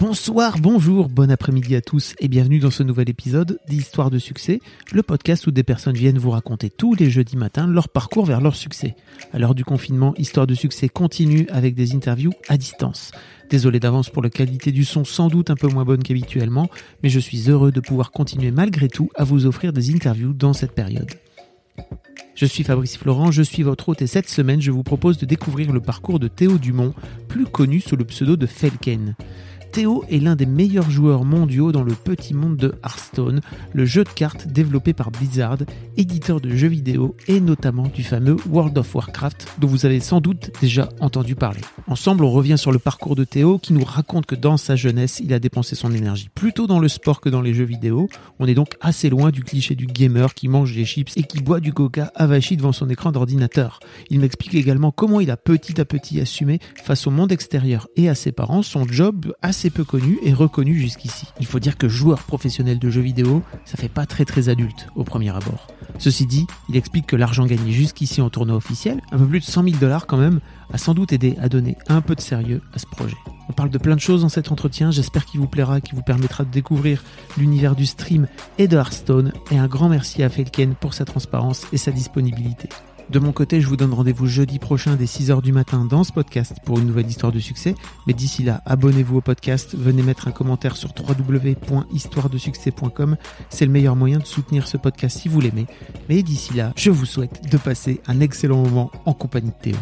Bonsoir, bonjour, bon après-midi à tous et bienvenue dans ce nouvel épisode d'Histoire de succès, le podcast où des personnes viennent vous raconter tous les jeudis matins leur parcours vers leur succès. À l'heure du confinement, Histoire de succès continue avec des interviews à distance. Désolé d'avance pour la qualité du son sans doute un peu moins bonne qu'habituellement, mais je suis heureux de pouvoir continuer malgré tout à vous offrir des interviews dans cette période. Je suis Fabrice Florent, je suis votre hôte et cette semaine je vous propose de découvrir le parcours de Théo Dumont, plus connu sous le pseudo de Felken. Théo est l'un des meilleurs joueurs mondiaux dans le petit monde de Hearthstone, le jeu de cartes développé par Blizzard, éditeur de jeux vidéo et notamment du fameux World of Warcraft dont vous avez sans doute déjà entendu parler. Ensemble, on revient sur le parcours de Théo qui nous raconte que dans sa jeunesse, il a dépensé son énergie plutôt dans le sport que dans les jeux vidéo. On est donc assez loin du cliché du gamer qui mange des chips et qui boit du coca avachi devant son écran d'ordinateur. Il m'explique également comment il a petit à petit assumé face au monde extérieur et à ses parents son job assez peu connu et reconnu jusqu'ici. Il faut dire que joueur professionnel de jeux vidéo, ça fait pas très très adulte au premier abord. Ceci dit, il explique que l'argent gagné jusqu'ici en tournoi officiel, un peu plus de 100 000 dollars quand même, a sans doute aidé à donner un peu de sérieux à ce projet. On parle de plein de choses dans cet entretien, j'espère qu'il vous plaira, qu'il vous permettra de découvrir l'univers du stream et de Hearthstone, et un grand merci à Felken pour sa transparence et sa disponibilité. De mon côté, je vous donne rendez-vous jeudi prochain dès 6h du matin dans ce podcast pour une nouvelle histoire de succès. Mais d'ici là, abonnez-vous au podcast, venez mettre un commentaire sur www.histoiredesuccès.com. C'est le meilleur moyen de soutenir ce podcast si vous l'aimez. Mais d'ici là, je vous souhaite de passer un excellent moment en compagnie de Théo.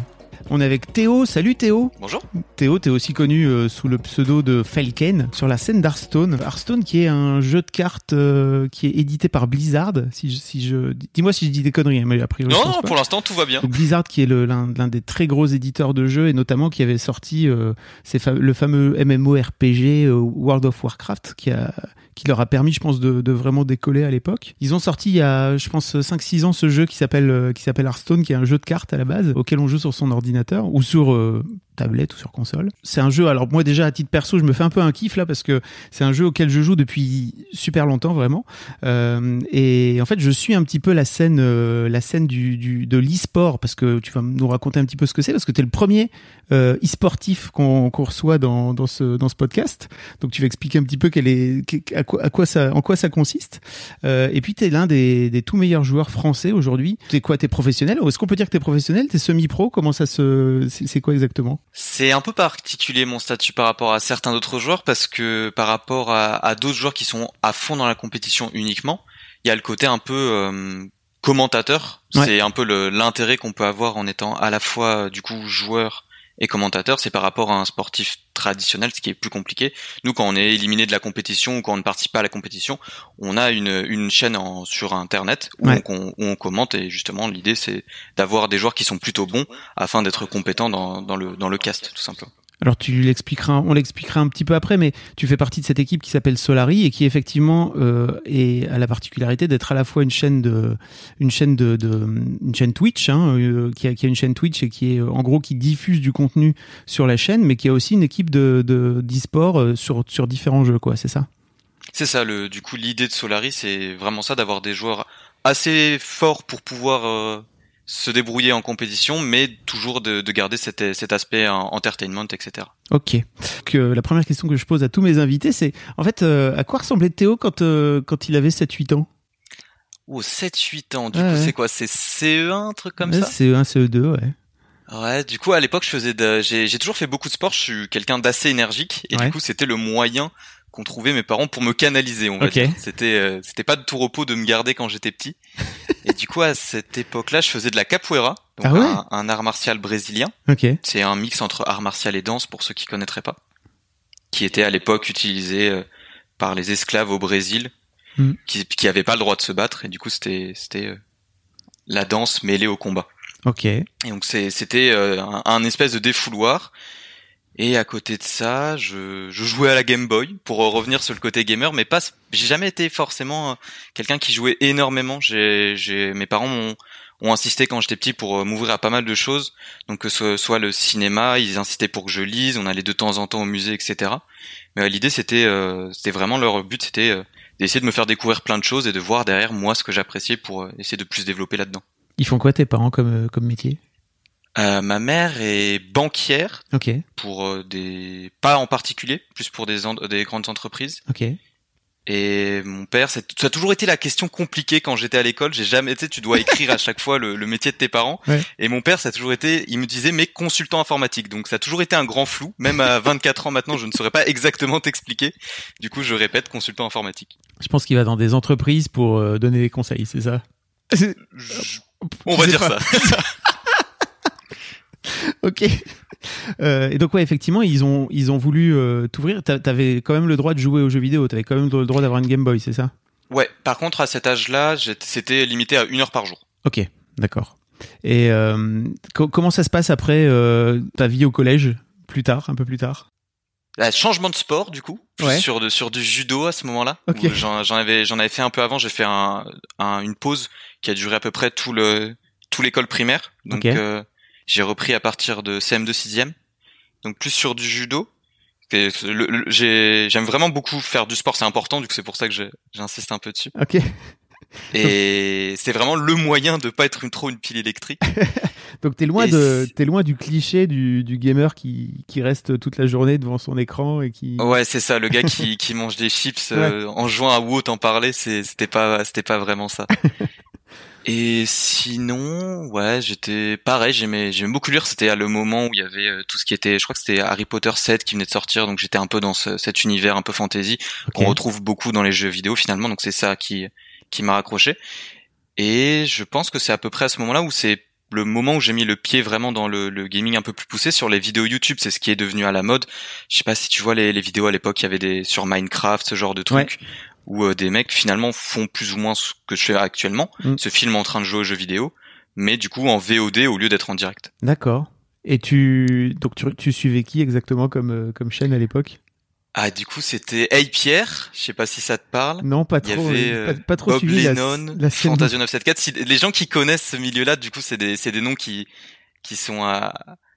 On est avec Théo. Salut Théo. Bonjour. Théo, t'es aussi connu euh, sous le pseudo de Falken sur la scène d'Hearthstone. Hearthstone qui est un jeu de cartes euh, qui est édité par Blizzard. Si je, si je, dis-moi si je dis des conneries, hein, mais a priori. Non, non, pour l'instant tout va bien. Donc Blizzard qui est l'un des très gros éditeurs de jeux et notamment qui avait sorti euh, fa- le fameux MMORPG World of Warcraft qui a qui leur a permis je pense de, de vraiment décoller à l'époque. Ils ont sorti il y a je pense 5 6 ans ce jeu qui s'appelle euh, qui s'appelle Hearthstone qui est un jeu de cartes à la base auquel on joue sur son ordinateur ou sur euh, tablette ou sur console. C'est un jeu alors moi déjà à titre perso, je me fais un peu un kiff là parce que c'est un jeu auquel je joue depuis super longtemps vraiment. Euh, et en fait, je suis un petit peu la scène, euh, la scène du, du de l'e-sport parce que tu vas nous raconter un petit peu ce que c'est parce que tu es le premier euh, e-sportif qu'on qu'on reçoit dans, dans ce dans ce podcast. Donc tu vas expliquer un petit peu quel est qu- à quoi, à quoi ça en quoi ça consiste. Euh, et puis tu es l'un des, des tout meilleurs joueurs français aujourd'hui. T'es quoi T'es professionnel? Est-ce qu'on peut dire que t'es professionnel? T'es semi-pro? Comment ça se c'est quoi exactement? C'est un peu particulier mon statut par rapport à certains d'autres joueurs parce que par rapport à, à d'autres joueurs qui sont à fond dans la compétition uniquement, il y a le côté un peu euh, commentateur. Ouais. C'est un peu l'intérêt qu'on peut avoir en étant à la fois du coup joueur et commentateur, c'est par rapport à un sportif traditionnel, ce qui est plus compliqué. Nous, quand on est éliminé de la compétition ou quand on ne participe pas à la compétition, on a une, une chaîne en, sur Internet où, Ouais. on, où on commente et justement l'idée c'est d'avoir des joueurs qui sont plutôt bons afin d'être compétents dans, dans, le, dans le cast, tout simplement. Alors tu l'expliqueras, on l'expliquera un petit peu après, mais tu fais partie de cette équipe qui s'appelle Solari et qui effectivement euh, à la particularité d'être à la fois une chaîne de, une chaîne de, une chaîne Twitch, hein, euh, qui, a, qui a une chaîne Twitch et qui est en gros qui diffuse du contenu sur la chaîne, mais qui a aussi une équipe de de- d'e-sport euh, sur sur différents jeux, quoi. C'est ça? C'est ça, le, du coup, l'idée de Solari, c'est vraiment ça, d'avoir des joueurs assez forts pour pouvoir se débrouiller en compétition, mais toujours de, de garder cet, cet aspect en- entertainment, etc. Ok. Donc, euh, la première question que je pose à tous mes invités, c'est en fait euh, à quoi ressemblait Théo quand euh, quand il avait 7-8 ans? Oh, 7-8 ans, du coup, ouais. c'est quoi? C'est CE1, un truc comme Ouais, ça? CE1, CE2, ouais. Ouais, du coup, à l'époque, je faisais de, j'ai, toujours fait beaucoup de sport, je suis quelqu'un d'assez énergique, et Ouais. du coup, c'était le moyen qu'ont trouvé mes parents pour me canaliser, on va Ok. dire. C'était, euh, c'était pas de tout repos de me garder quand j'étais petit. et du coup, à cette époque-là, je faisais de la capoeira, donc Ah ouais un, un art martial brésilien. Ok. C'est un mix entre art martial et danse pour ceux qui connaîtraient pas, qui était à l'époque utilisé euh, par les esclaves au Brésil, Hmm. qui qui avaient pas le droit de se battre et du coup c'était c'était euh, la danse mêlée au combat. Ok. Et donc c'est- c'était euh, un, un espèce de défouloir. Et à côté de ça, je, je jouais à la Game Boy pour revenir sur le côté gamer, mais pas. J'ai jamais été forcément euh, quelqu'un qui jouait énormément. J'ai, j'ai, mes parents m'ont ont insisté quand j'étais petit pour euh, m'ouvrir à pas mal de choses. Donc que ce soit le cinéma, ils insistaient pour que je lise. On allait de temps en temps au musée, etc. Mais euh, l'idée c'était, euh, c'était vraiment leur but, c'était d'essayer de me faire découvrir plein de choses et de voir derrière moi ce que j'appréciais pour essayer de plus développer là-dedans. Ils font quoi tes parents comme, comme métier? Euh, ma mère est banquière Ok, pour euh, des pas en particulier, plus pour des en- des grandes entreprises. ok. Et mon père, c'est- ça a toujours été la question compliquée quand j'étais à l'école. J'ai jamais, tu sais, tu dois écrire à chaque fois le, le métier de tes parents. Ouais. Et mon père, ça a toujours été, il me disait, mais consultant informatique. Donc ça a toujours été un grand flou. Même à 24 ans maintenant, je ne saurais pas exactement t'expliquer. Du coup, je répète, consultant informatique. Je pense qu'il va dans des entreprises pour euh, donner des conseils, c'est ça? On va dire pas. ça. Ok. Euh, et donc ouais, effectivement, ils ont ils ont voulu euh, t'ouvrir. T'a- T'avais quand même le droit de jouer aux jeux vidéo. T'avais quand même le droit d'avoir une Game Boy, c'est ça? Ouais. Par contre, à cet âge-là, c'était limité à une heure par jour. Ok, d'accord. Et euh, co- comment ça se passe après ta vie au collège? Plus tard, un peu plus tard? Là, changement de sport du coup, Ouais. sur de sur du judo à ce moment-là. Ok. où J'en avais j'en avais fait un peu avant. J'ai fait un, un- une pause qui a duré à peu près tout le tout l'école primaire. Donc. J'ai repris à partir de CM2 6e. Donc plus sur du judo. J'aime vraiment beaucoup faire du sport, c'est important. Du coup c'est pour ça que j'insiste un peu dessus. Ok. Et c'est vraiment le moyen de pas être une trop une pile électrique. Donc t'es loin Et de t'es loin du cliché du, du gamer qui, qui reste toute la journée devant son écran et qui. Ouais, c'est ça, le gars qui, qui mange des chips euh, en jouant à WoW, t'en c'est- c'était pas, c'était pas vraiment ça. Et sinon, ouais, j'étais pareil, j'aimais, j'aimais beaucoup lire. C'était à le moment où il y avait euh, tout ce qui était, je crois que c'était Harry Potter 7 qui venait de sortir, donc j'étais un peu dans ce- cet univers un peu fantasy qu'on retrouve beaucoup dans les jeux vidéo finalement. Donc c'est ça qui, qui m'a raccroché. Et je pense que c'est à peu près à ce moment-là où c'est le moment où j'ai mis le pied vraiment dans le, le gaming un peu plus poussé sur les vidéos YouTube. C'est ce qui est devenu à la mode. Je sais pas si tu vois les, les vidéos à l'époque, il y avait des sur Minecraft, ce genre de trucs, où euh, des mecs finalement font plus ou moins ce que je fais actuellement, Mm. se filment en train de jouer aux jeux vidéo, mais du coup en VOD au lieu d'être en direct. D'accord. Et tu donc tu, tu suivais qui exactement comme euh, comme chaîne à l'époque? Ah du coup c'était Hey Pierre, je sais pas si ça te parle. Non, pas Il y trop. avait euh, pas, pas trop Bob suivi Lennon, la, scène. Fantasio 974. Si, les gens qui connaissent ce milieu-là, du coup, c'est des, c'est des noms qui, qui sont à,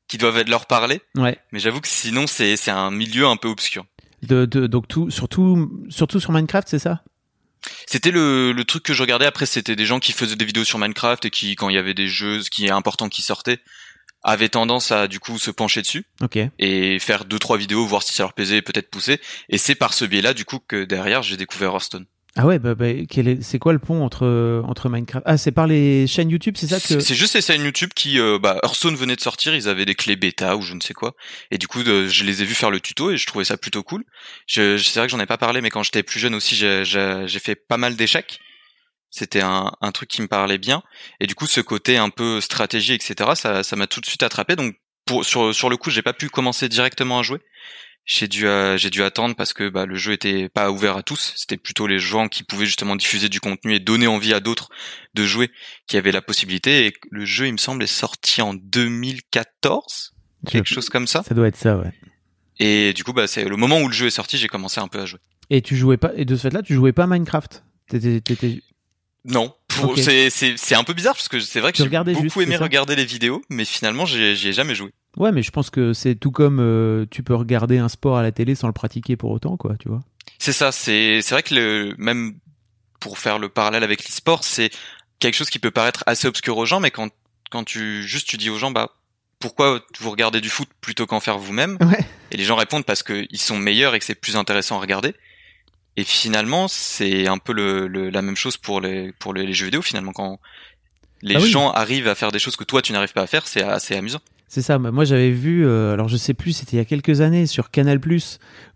qui doivent être leur parler. Ouais. Mais j'avoue que sinon, c'est, c'est un milieu un peu obscur. De, de, donc tout surtout surtout sur Minecraft, c'est ça? C'était le, le truc que je regardais. Après, c'était des gens qui faisaient des vidéos sur Minecraft et qui, quand il y avait des jeux qui est important qui sortaient, avaient tendance à, du coup, se pencher dessus et faire deux, trois vidéos, voir si ça leur plaisait et peut-être pousser. Et c'est par ce biais-là, du coup, que derrière, j'ai découvert Hearthstone. Ah ouais, bah, bah, c'est quoi le pont entre entre Minecraft? Ah, c'est par les chaînes YouTube, c'est ça que C'est juste ces chaînes YouTube qui, euh, bah, Hearthstone venait de sortir, ils avaient des clés bêta ou je ne sais quoi, et du coup, de- je les ai vus faire le tuto et je trouvais ça plutôt cool. Je, je- c'est vrai que j'en ai pas parlé, mais quand j'étais plus jeune aussi, j'ai- fait pas mal d'échecs. C'était un, un truc qui me parlait bien, et du coup, ce côté un peu stratégie, etc., ça, ça m'a tout de suite attrapé. Donc, pour, sur sur le coup, j'ai pas pu commencer directement à jouer. J'ai dû euh, j'ai dû attendre parce que bah, le jeu était pas ouvert à tous. C'était plutôt les gens qui pouvaient justement diffuser du contenu et donner envie à d'autres de jouer qui avaient la possibilité. Et le jeu, il me semble, est sorti en 2014, quelque chose comme ça. Ça doit être ça, ouais. Et du coup, bah, c'est le moment où le jeu est sorti, j'ai commencé un peu à jouer. Et tu jouais pas et de ce fait-là, tu jouais pas à Minecraft? T'étais, t'étais- Non, c'est c'est c'est un peu bizarre parce que c'est vrai que j'ai beaucoup juste, aimé regarder les vidéos, mais finalement, j'ai j'y ai jamais joué. Ouais, mais je pense que c'est tout comme euh, tu peux regarder un sport à la télé sans le pratiquer pour autant, quoi, tu vois. C'est ça, c'est c'est vrai que le même pour faire le parallèle avec l'e-sport, c'est quelque chose qui peut paraître assez obscur aux gens, mais quand quand tu juste tu dis aux gens bah pourquoi vous regardez du foot plutôt qu'en faire vous-même? Ouais. Et les gens répondent parce qu'ils sont meilleurs et que c'est plus intéressant à regarder. Et finalement, c'est un peu le, le- la même chose pour les pour les, les jeux vidéo finalement quand les Ah oui. gens arrivent à faire des choses que toi tu n'arrives pas à faire, c'est assez amusant. C'est ça. Moi, j'avais vu, euh, alors je sais plus, c'était il y a quelques années sur Canal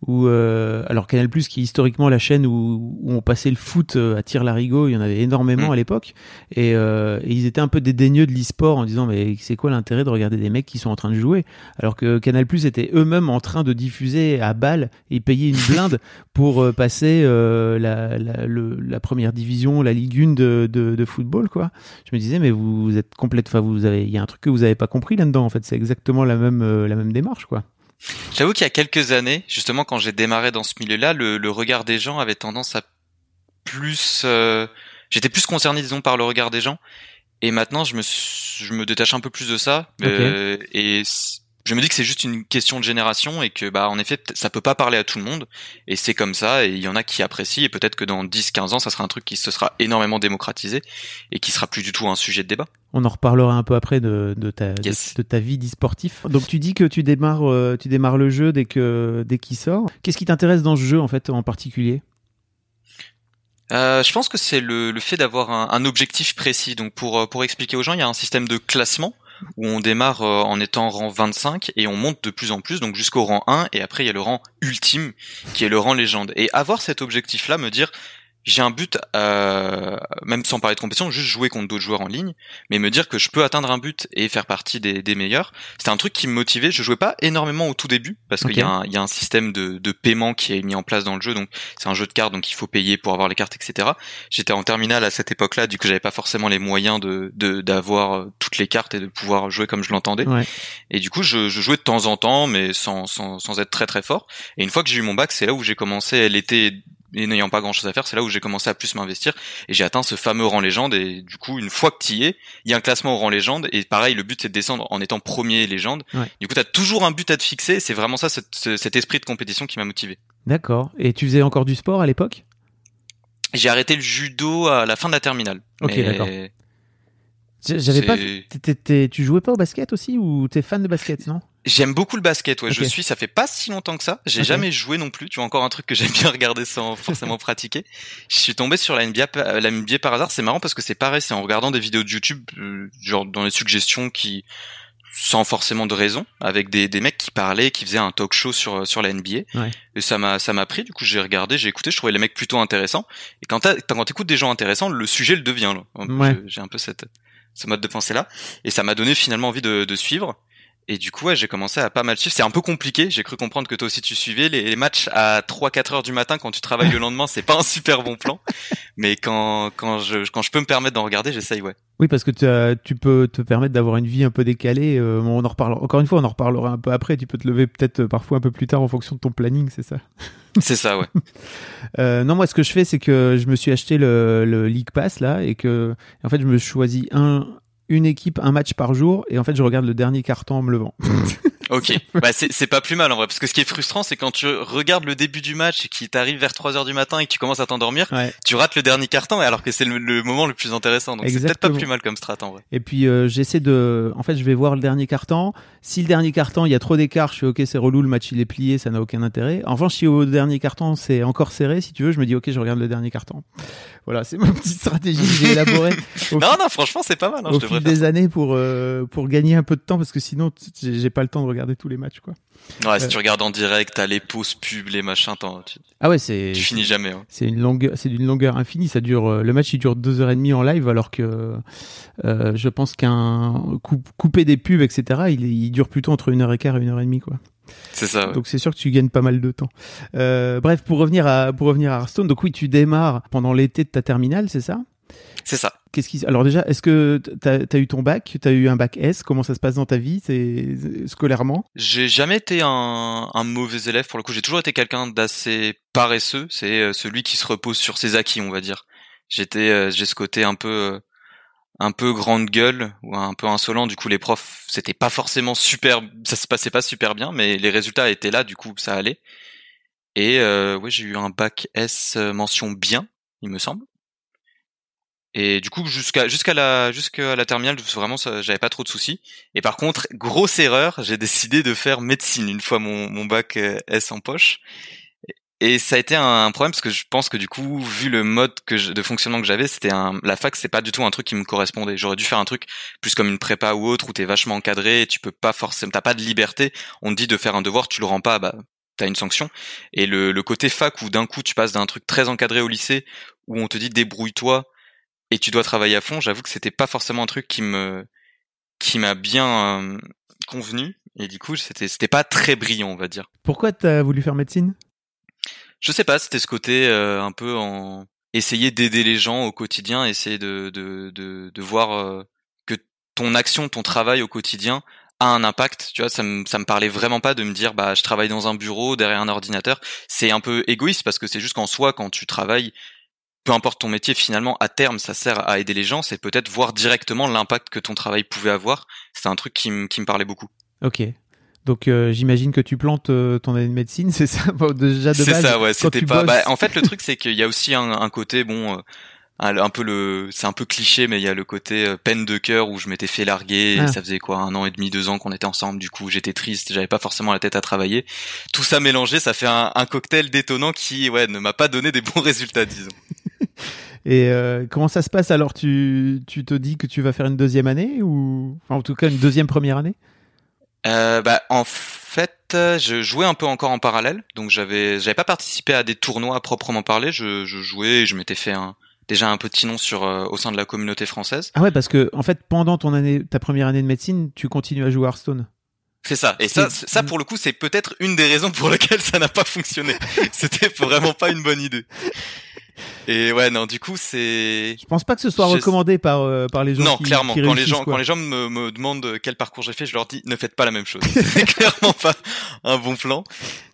où euh, alors Canal qui est historiquement la chaîne où, où on passait le foot euh, à tir larigot, il y en avait énormément Mm. à l'époque, et, euh, et ils étaient un peu dédaigneux de l'e-sport en disant mais c'est quoi l'intérêt de regarder des mecs qui sont en train de jouer, alors que Canal était eux-mêmes en train de diffuser à balle et payer une blinde pour passer la, la, le- la première division, la Ligue 1 de, de, de football quoi. Je me disais mais vous, vous êtes complète, enfin vous avez, il y a un truc que vous avez pas compris là-dedans en fait, c'est exactement la même euh, la même démarche quoi. J'avoue qu'il y a quelques années, justement quand j'ai démarré dans ce milieu-là, le, le regard des gens avait tendance à plus... euh, J'étais plus concerné, disons, par le regard des gens. Et maintenant, je me, je me détache un peu plus de ça. Euh, et je me dis que c'est juste une question de génération et que, bah, en effet, ça peut pas parler à tout le monde. Et c'est comme ça. Et il y en a qui apprécient. Et peut-être que dans 10, 15 ans, ça sera un truc qui se sera énormément démocratisé et qui sera plus du tout un sujet de débat. On en reparlera un peu après de, de ta, de- Yes. de, ta vie d'e-sportif. Donc tu dis que tu démarres, euh, tu démarres le jeu dès que dès qu'il sort. Qu'est-ce qui t'intéresse dans ce jeu en fait en particulier? Euh, je pense que c'est le, le fait d'avoir un, un objectif précis. Donc pour, euh, pour expliquer aux gens, il y a un système de classement où on démarre euh, en étant rang 25 et on monte de plus en plus, donc jusqu'au rang 1, et après il y a le rang ultime qui est le rang légende. Et avoir cet objectif-là, me dire j'ai un but, euh, même sans parler de compétition, juste jouer contre d'autres joueurs en ligne, mais me dire que je peux atteindre un but et faire partie des, des meilleurs, c'était un truc qui me motivait. Je jouais pas énormément au tout début parce qu'il y, y a un système de, de paiement qui est mis en place dans le jeu, donc c'est un jeu de cartes, donc il faut payer pour avoir les cartes, etc. J'étais en terminale à cette époque-là, du coup j'avais pas forcément les moyens de de- d'avoir euh, toutes les cartes et de pouvoir jouer comme je l'entendais. Ouais. Et du coup je, je jouais de temps en temps, mais sans, sans sans être très très fort. Et une fois que j'ai eu mon bac, c'est là où j'ai commencé l'été et n'ayant pas grand chose à faire, c'est là où j'ai commencé à plus m'investir et j'ai atteint ce fameux rang légende et du coup une fois que tu y es, il y a un classement au rang légende et pareil le but c'est de descendre en étant premier légende. Ouais. Du coup tu as toujours un but à te fixer, c'est vraiment ça cet, ce- cet esprit de compétition qui m'a motivé. D'accord. Et tu faisais encore du sport à l'époque? J'ai arrêté le judo à la fin de la terminale. Ok, Mais d'accord. J'avais pas. t'étais- tu jouais pas au basket aussi ou t'es fan de basket non? J'aime beaucoup le basket, ouais. Je suis, ça fait pas si longtemps que ça. J'ai Ok. jamais joué non plus. Tu vois encore un truc que j'aime bien regarder sans forcément pratiquer. Je suis tombé sur la NBA, la NBA par hasard. C'est marrant parce que c'est pareil, c'est en regardant des vidéos de YouTube, euh, genre dans les suggestions qui, sans forcément de raison, avec des, des mecs qui parlaient, qui faisaient un talk show sur sur la NBA. Ouais. Et ça m'a ça m'a pris. Du coup, j'ai regardé, j'ai écouté. Je trouvais les mecs plutôt intéressants. Et quand t'as- quand t'écoutes des gens intéressants, le sujet le devient. Là. Ouais. J'ai un peu cette ce mode de pensée là. Et ça m'a donné finalement envie de, de suivre. Et du coup, ouais, j'ai commencé à pas mal suivre. C'est un peu compliqué. J'ai cru comprendre que toi aussi tu suivais les, les matchs à 3-4 heures du matin quand tu travailles le lendemain. C'est pas un super bon plan. Mais quand, quand je, quand je peux me permettre d'en regarder, j'essaye, ouais. Oui, parce que tu as- tu peux te permettre d'avoir une vie un peu décalée. euh, on en reparlera. Encore une fois, on en reparlera un peu après. Tu peux te lever peut-être euh, parfois un peu plus tard en fonction de ton planning, c'est ça? C'est ça, ouais. Euh, non, moi, ce que je fais, c'est que je me suis acheté le, le League Pass là, et que en fait, je me choisis un, une équipe, un match par jour, et en fait, je regarde le dernier carton en me levant. Ok. Bah, c'est, c'est pas plus mal, en vrai. Parce que ce qui est frustrant, c'est quand tu regardes le début du match et qu'il t'arrive vers 3 heures du matin et que tu commences à t'endormir, Ouais. tu rates le dernier carton alors que c'est le, le moment le plus intéressant. Donc c'est peut-être pas plus mal comme strat, en vrai. Et puis euh, j'essaie de, en fait, je vais voir le dernier carton. Si le dernier carton, il y a trop d'écart, je fais ok, c'est relou, le match il est plié, ça n'a aucun intérêt. En revanche, si au dernier carton c'est encore serré, si tu veux, je me dis ok, je regarde le dernier carton. Voilà, c'est ma petite stratégie que j'ai élaborée Non, non, franchement, c'est pas mal. Hein, au je devrais des années pour euh, pour gagner un peu de temps parce que sinon j'ai pas le temps de regarder tous les matchs quoi. Ouais, si Euh. tu regardes en direct, t'as les pauses pubs, les machins, tu, Ah ouais, c'est tu finis jamais. hein. c'est une longueur, c'est d'une longueur infinie. Ça dure, euh, le match il dure deux heures et demie en live, alors que euh, je pense qu'un coup, couper des pubs, etc. Il, dure plutôt entre une heure et quart et une heure et demie, quoi. C'est ça. ouais. Donc c'est sûr que tu gagnes pas mal de temps. Euh, bref, pour revenir à pour revenir à Hearthstone, donc oui, tu démarres pendant l'été de ta terminale, c'est ça? C'est ça. Qu'est-ce qui alors déjà, est-ce que t'as as eu ton bac, t'as eu un bac S? Comment ça se passe dans ta vie, c'est scolairement? J'ai jamais été un, un mauvais élève pour le coup. J'ai toujours été quelqu'un d'assez paresseux. C'est euh, celui qui se repose sur ses acquis, on va dire. J'étais, euh, j'ai ce côté un peu, euh, un peu grande gueule ou un peu insolent. Du coup, les profs, c'était pas forcément super, ça se passait pas super bien, mais les résultats étaient là. Du coup, ça allait. Et euh, ouais, j'ai eu un bac S mention bien, il me semble. Et du coup, jusqu'à jusqu'à la jusqu'à la terminale, vraiment, j'avais pas trop de soucis. Et par contre, grosse erreur, j'ai décidé de faire médecine une fois mon, mon bac euh, S en poche. et ça a été un, problème parce que je pense que du coup, vu le mode que de fonctionnement que j'avais, c'était un, la fac, c'est pas du tout un truc qui me correspondait. J'aurais dû faire un truc plus comme une prépa ou autre où t'es vachement encadré, et tu peux pas forcément, t'as pas de liberté. On te dit de faire un devoir, tu le rends pas, bah t'as une sanction. Et le, le côté fac où d'un coup tu passes d'un truc très encadré au lycée où on te dit débrouille-toi et tu dois travailler à fond, j'avoue que c'était pas forcément un truc qui me qui m'a bien euh, convenu et du coup c'était c'était pas très brillant on va dire. Pourquoi t'as voulu faire médecine? Je sais pas, c'était ce côté euh, un peu en essayer d'aider les gens au quotidien, essayer de de de, de voir euh, que ton action, ton travail au quotidien a un impact. Tu vois, ça me ça me parlait vraiment pas de me dire bah je travaille dans un bureau derrière un ordinateur. C'est un peu égoïste parce que c'est juste qu'en soi quand tu travailles peu importe ton métier, finalement, à terme, ça sert à aider les gens. C'est peut-être voir directement l'impact que ton travail pouvait avoir. C'est un truc qui, qui me parlait beaucoup. Ok. Donc euh, j'imagine que tu plantes euh, ton année de médecine, c'est ça déjà de C'est ça, ouais. C'était pas. Bah, en fait, le truc c'est qu'il y a aussi un, un côté bon. Euh, un peu le c'est un peu cliché mais il y a le côté peine de cœur où je m'étais fait larguer ah. ça faisait quoi un an et demi deux ans qu'on était ensemble. Du coup j'étais triste j'avais pas forcément la tête à travailler. Tout ça mélangé ça fait un, un cocktail détonnant qui ouais ne m'a pas donné des bons résultats disons. Et comment ça se passe? Alors tu tu te dis que tu vas faire une deuxième année ou enfin, en tout cas une deuxième première année? Euh, bah, en fait, je jouais un peu encore en parallèle, donc j'avais j'avais pas participé à des tournois à proprement parler. Je, je jouais, et je m'étais fait un, déjà un petit nom sur euh, au sein de la communauté française. Ah ouais, parce que en fait, pendant ton année, ta première année de médecine, tu continues à jouer Hearthstone. C'est ça. Et ça, ça pour le coup, c'est peut-être une des raisons pour lesquelles ça n'a pas fonctionné. C'était vraiment pas une bonne idée. Et ouais, non, du coup, c'est. Je pense pas que ce soit recommandé par euh, par les gens. Non, qui, clairement. quand les gens quand les gens me, me demandent quel parcours j'ai fait, je leur dis ne faites pas la même chose. c'est clairement pas un bon plan.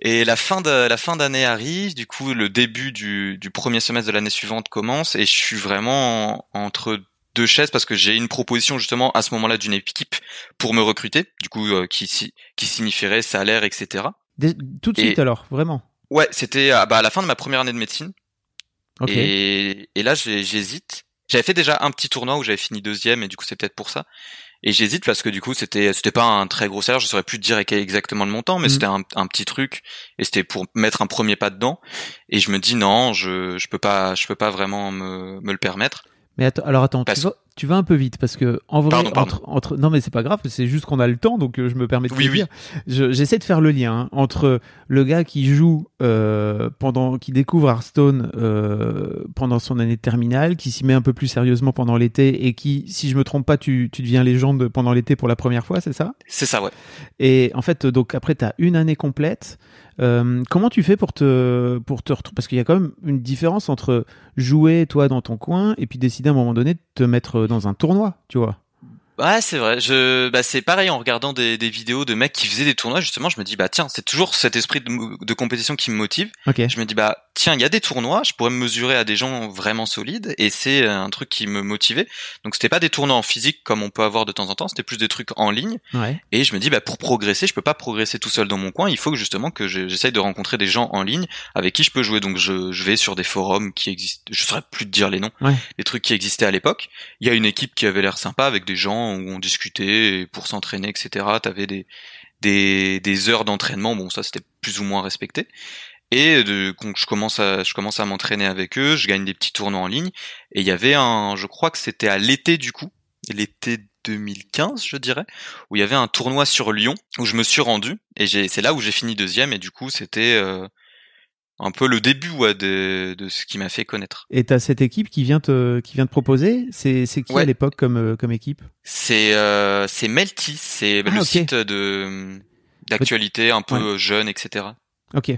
Et la fin de la fin d'année arrive. Du coup, le début du du premier semestre de l'année suivante commence et je suis vraiment entre deux chaises parce que j'ai une proposition justement à ce moment-là d'une équipe pour me recruter. Du coup, euh, qui qui signifierait salaire, etc. tout de suite alors, vraiment. Ouais, c'était bah, à la fin de ma première année de médecine. Et, et là, j'hésite. J'avais fait déjà un petit tournoi où j'avais fini deuxième, et du coup, c'est peut-être pour ça. Et j'hésite parce que du coup, c'était c'était pas un très gros salaire. Je saurais plus te dire exactement le montant, mais mm. c'était un, un, petit truc, et c'était pour mettre un premier pas dedans. Et je me dis non, je je peux pas, je peux pas vraiment me me le permettre. Mais attends, alors attends, tu vas, tu vas un peu vite parce que en vrai, Entre, entre, non mais c'est pas grave, c'est juste qu'on a le temps, donc euh, je me permets de oui, dire. J'essaie de faire le lien hein, entre le gars qui joue euh, pendant, qui découvre Hearthstone euh, pendant son année de terminale, qui s'y met un peu plus sérieusement pendant l'été et qui, si je me trompe pas, tu, tu deviens légende pendant l'été pour la première fois, c'est ça? C'est ça, ouais. Et en fait, donc après, tu as une année complète. Euh, comment tu fais pour te pour te retrouver? Parce qu'il y a quand même une différence entre jouer toi dans ton coin et puis décider à un moment donné de te mettre dans un tournoi, tu vois. Ouais, c'est vrai. Je, bah, c'est pareil en regardant des, des, vidéos de mecs qui faisaient des tournois. Justement, je me dis bah tiens, c'est toujours cet esprit de, de compétition qui me motive. Okay. Je me dis bah tiens, il y a des tournois, je pourrais me mesurer à des gens vraiment solides et c'est un truc qui me motivait. Donc c'était pas des tournois en physique comme on peut avoir de temps en temps, c'était plus des trucs en ligne. Ouais. Et je me dis bah pour progresser, je peux pas progresser tout seul dans mon coin. Il faut que justement que j'essaye de rencontrer des gens en ligne avec qui je peux jouer. Donc je, je vais sur des forums qui existent. Je saurais plus te dire les noms. Ouais. Les trucs qui existaient à l'époque. Il y a une équipe qui avait l'air sympa avec des gens où on discutait pour s'entraîner, etc. T'avais des, des, heures d'entraînement. Bon, ça c'était plus ou moins respecté. Et de, je commence à, je commence à m'entraîner avec eux. Je gagne des petits tournois en ligne. Et il y avait un, je crois que c'était à l'été du coup, l'été 2015, je dirais, où il y avait un tournoi sur Lyon où je me suis rendu. Et c'est là où j'ai fini deuxième. Et du coup, c'était euh, un peu le début ouais, de, de ce qui m'a fait connaître. Et t'as cette équipe qui vient te qui vient te proposer? C'est c'est qui à l'époque comme euh, comme équipe? C'est euh, c'est Melty, c'est ah, le site de d'actualité un peu jeune, etc. Ok.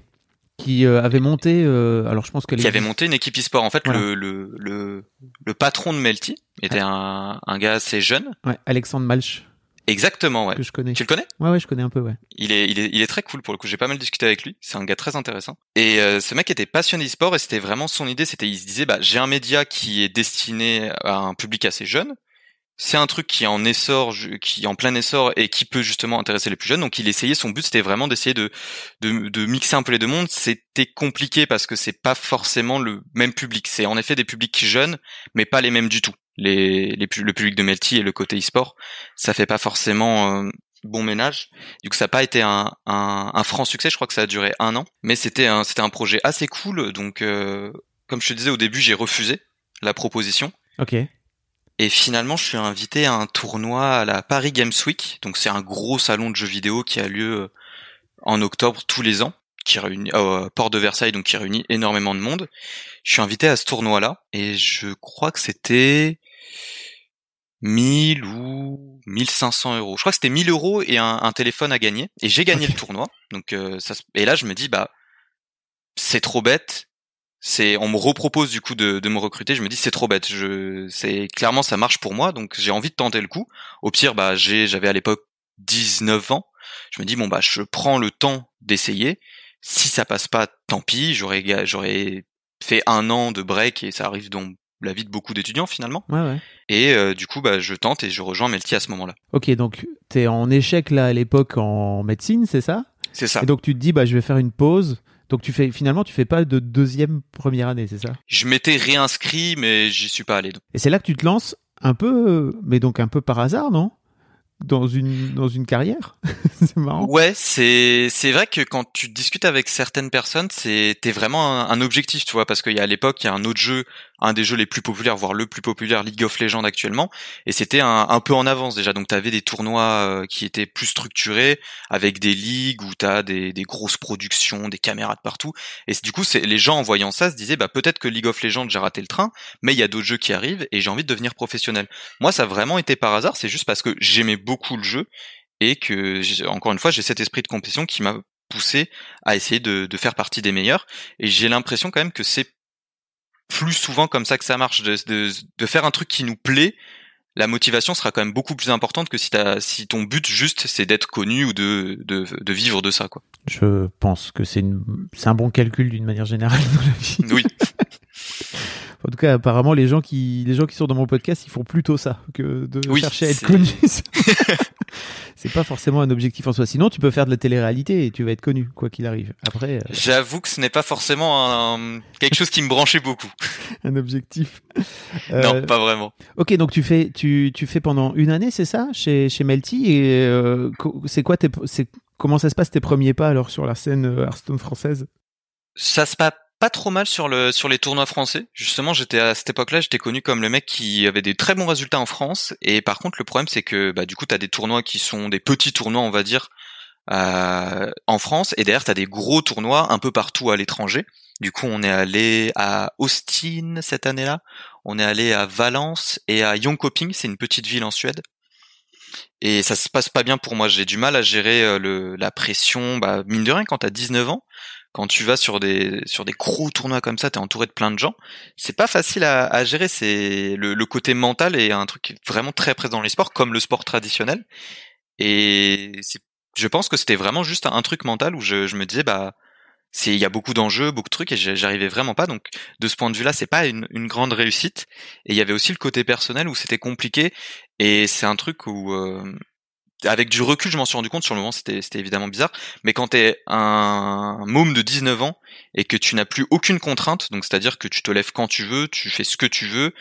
Qui euh, avait monté, euh, alors je pense que qui avait monté une équipe e-sport. En fait, le, le, le le patron de Melty était un un gars assez jeune. Ouais, Alexandre Malch. Exactement, ouais. Que je connais. Tu le connais? Ouais, ouais, je connais un peu, ouais. Il est, il est, il est très cool pour le coup. J'ai pas mal discuté avec lui. C'est un gars très intéressant. Et euh, ce mec était passionné e-sport et c'était vraiment son idée. C'était, il se disait, bah, j'ai un média qui est destiné à un public assez jeune. C'est un truc qui est en essor, qui est en plein essor et qui peut justement intéresser les plus jeunes. Donc il essayait, son but c'était vraiment d'essayer de, de, de mixer un peu les deux mondes. C'était compliqué parce que c'est pas forcément le même public. C'est en effet des publics jeunes, mais pas les mêmes du tout les, les le public de Melty et le côté e-sport, ça fait pas forcément euh, bon ménage. Du coup, ça n'a pas été un, un, franc succès. Je crois que ça a duré un an, mais c'était un, c'était un projet assez cool. Donc, euh, comme je te disais au début, j'ai refusé la proposition. Ok. Et finalement, je suis invité à un tournoi à la Paris Games Week. Donc, c'est un gros salon de jeux vidéo qui a lieu euh, en octobre tous les ans, qui réunit euh, Port de Versailles, donc qui réunit énormément de monde. Je suis invité à ce tournoi-là et je crois que c'était 1000 ou 1500 euros. Je crois que c'était 1000 euros et un, téléphone à gagner. Et j'ai gagné le tournoi. Donc euh, ça, et là je me dis bah c'est trop bête. C'est on me repropose du coup de, de me recruter. Je me dis c'est trop bête. Je c'est clairement ça marche pour moi. Donc j'ai envie de tenter le coup. Au pire bah j'ai j'avais à l'époque 19 ans. Je me dis bon bah je prends le temps d'essayer. Si ça passe pas, tant pis. J'aurais j'aurais fait un an de break et ça arrive dans la vie de beaucoup d'étudiants finalement. Ouais, ouais. Et euh, du coup, bah, je tente et je rejoins Melty à ce moment-là. Ok, donc tu es en échec là à l'époque en médecine, c'est ça? C'est ça. Et donc tu te dis, bah, je vais faire une pause. Donc tu fais finalement tu fais pas de deuxième première année, c'est ça? Je m'étais réinscrit, mais j'y suis pas allé. Et c'est là que tu te lances un peu, mais donc un peu par hasard, non? Dans une dans une carrière c'est marrant ouais c'est c'est vrai que quand tu discutes avec certaines personnes c'était vraiment un, un, objectif tu vois parce qu'il y a à l'époque il y a un autre jeu un des jeux les plus populaires, voire le plus populaire, League of Legends actuellement. Et c'était un, peu en avance déjà. Donc tu avais des tournois euh, qui étaient plus structurés, avec des ligues où tu as des, grosses productions, des caméras de partout. Et du coup, les gens en voyant ça se disaient, bah peut-être que League of Legends j'ai raté le train, mais il y a d'autres jeux qui arrivent et j'ai envie de devenir professionnel. Moi, ça a vraiment été par hasard. C'est juste parce que j'aimais beaucoup le jeu et que encore une fois, j'ai cet esprit de compétition qui m'a poussé à essayer de, de faire partie des meilleurs. Et j'ai l'impression quand même que c'est plus souvent comme ça que ça marche, de, de, de, faire un truc qui nous plaît. La motivation sera quand même beaucoup plus importante que si, as, si ton but juste c'est d'être connu ou de, de, de, vivre de ça. Quoi. Je pense que c'est un bon calcul d'une manière générale dans la vie. Oui. en tout cas, apparemment, les gens qui les gens qui sont dans mon podcast, ils font plutôt ça que de chercher à être connus. c'est pas forcément un objectif en soi. Sinon, tu peux faire de la télé-réalité et tu vas être connu, quoi qu'il arrive. Après, euh, j'avoue que ce n'est pas forcément un... quelque chose qui me branchait beaucoup. un objectif. Non, euh, pas vraiment. Ok, donc tu fais tu tu fais pendant une année, c'est ça, chez chez Melty et euh, c'est quoi tes c'est comment ça se passe tes premiers pas alors sur la scène Hearthstone française? Ça se passe pas trop mal sur le sur les tournois français. Justement, j'étais à cette époque-là, j'étais connu comme le mec qui avait des très bons résultats en France. Et par contre, le problème c'est que bah du coup, t'as des tournois qui sont des petits tournois, on va dire, euh, en France, et derrière t'as des gros tournois un peu partout à l'étranger. Du coup, on est allé à Austin cette année-là, on est allé à Valence et à Jönköping, c'est une petite ville en Suède. Et ça se passe pas bien pour moi. J'ai du mal à gérer euh, le, la pression. Bah, mine de rien, quand t'as 19 ans, quand tu vas sur des sur des gros tournois comme ça, t'es entouré de plein de gens. C'est pas facile à, à gérer. C'est le, le, côté mental est un truc vraiment très présent dans les sports, comme le sport traditionnel. Et je pense que c'était vraiment juste un, truc mental où je, je me disais bah c'est il y a beaucoup d'enjeux, beaucoup de trucs et j'arrivais vraiment pas. Donc de ce point de vue-là, c'est pas une, une, grande réussite. Et il y avait aussi le côté personnel où c'était compliqué. Et c'est un truc où euh, avec du recul, je m'en suis rendu compte. Sur le moment, c'était, c'était évidemment bizarre. Mais quand t'es un môme de 19 ans et que tu n'as plus aucune contrainte, donc c'est-à-dire que tu te lèves quand tu veux, tu fais ce que tu veux,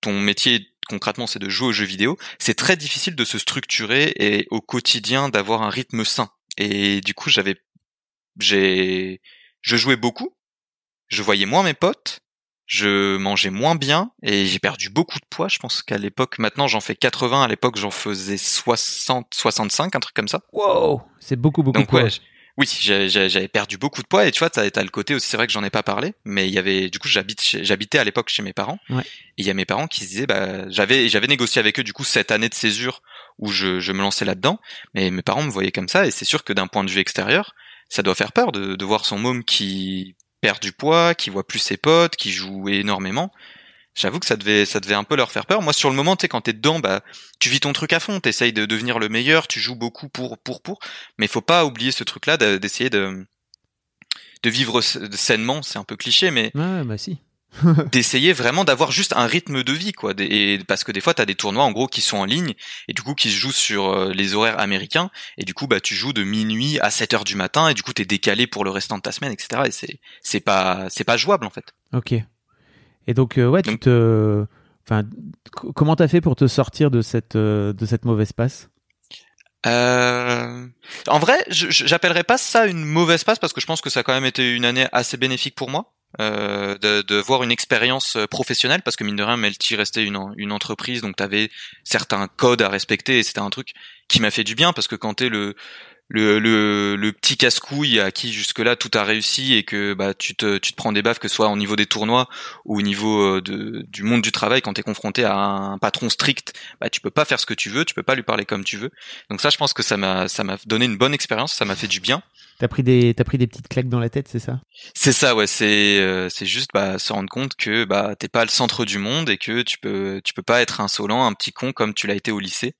ton métier concrètement c'est de jouer aux jeux vidéo, c'est très difficile de se structurer et au quotidien d'avoir un rythme sain. Et du coup, j'avais, j'ai, je jouais beaucoup, je voyais moins mes potes, je mangeais moins bien et j'ai perdu beaucoup de poids. Je pense qu'à l'époque, maintenant j'en fais 80, à l'époque j'en faisais 60, 65, un truc comme ça. Wow, c'est beaucoup, beaucoup de poids. oui, j'avais perdu beaucoup de poids et tu vois, t'as as le côté aussi, c'est vrai que j'en ai pas parlé, mais il y avait, du coup, j'habite, j'habitais à l'époque chez mes parents. Ouais. Et il y a mes parents qui se disaient, bah, j'avais, j'avais négocié avec eux du coup cette année de césure où je, je me lançais là-dedans, mais mes parents me voyaient comme ça et c'est sûr que d'un point de vue extérieur, ça doit faire peur de, de voir son môme qui perd du poids, qui voit plus ses potes, qui joue énormément. J'avoue que ça devait, ça devait un peu leur faire peur. Moi, sur le moment, tu sais, quand t'es dedans, bah, tu vis ton truc à fond, t'essayes de devenir le meilleur, tu joues beaucoup pour, pour, pour. Mais faut pas oublier ce truc-là d'essayer de, de vivre sainement. C'est un peu cliché, mais. Ouais, bah si. d'essayer vraiment d'avoir juste un rythme de vie quoi. Et parce que des fois tu as des tournois en gros qui sont en ligne et du coup qui se jouent sur euh, les horaires américains et du coup bah tu joues de minuit à 7 heures du matin et du coup tu es décalé pour le restant de ta semaine etc et c'est c'est pas c'est pas jouable en fait. Ok. Et donc euh, ouais tu te enfin comment t'as fait pour te sortir de cette euh, de cette mauvaise passe? Euh... En vrai, j'appellerais pas ça une mauvaise passe parce que je pense que ça a quand même été une année assez bénéfique pour moi. Euh, de, de, voir une expérience professionnelle parce que mine de rien Melty restait une, une entreprise donc tu avais certains codes à respecter et c'était un truc qui m'a fait du bien parce que quand t'es le le, le, le petit casse-couille à qui jusque-là tout a réussi et que bah tu te tu te prends des baffes que ce soit au niveau des tournois ou au niveau euh, de, du monde du travail quand tu es confronté à un patron strict bah tu peux pas faire ce que tu veux tu peux pas lui parler comme tu veux. Donc ça je pense que ça m'a ça m'a donné une bonne expérience ça m'a fait du bien T'as pris des t'as pris des petites claques dans la tête, c'est ça? C'est ça, ouais. C'est euh, c'est juste bah se rendre compte que bah t'es pas le centre du monde et que tu peux tu peux pas être insolent, un petit con comme tu l'as été au lycée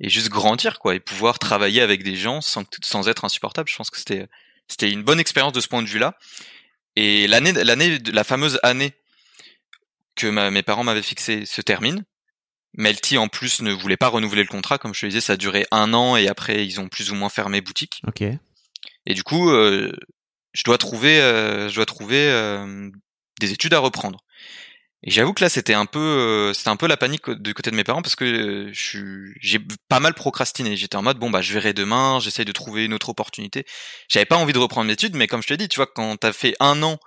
et juste grandir quoi et pouvoir travailler avec des gens sans sans être insupportable. Je pense que c'était c'était une bonne expérience de ce point de vue-là. Et l'année l'année la fameuse année que mes parents m'avaient fixé se termine. Melty en plus ne voulait pas renouveler le contrat, comme je te disais, ça a duré un an et après ils ont plus ou moins fermé boutique. Ok. Et du coup, euh, je dois trouver, euh, je dois trouver euh, des études à reprendre. Et j'avoue que là, c'était un peu, euh, c'était un peu la panique du côté de mes parents parce que euh, je j'ai pas mal procrastiné. J'étais en mode bon bah je verrai demain, j'essaye de trouver une autre opportunité. J'avais pas envie de reprendre mes études, mais comme je te dis, tu vois, quand t'as fait un an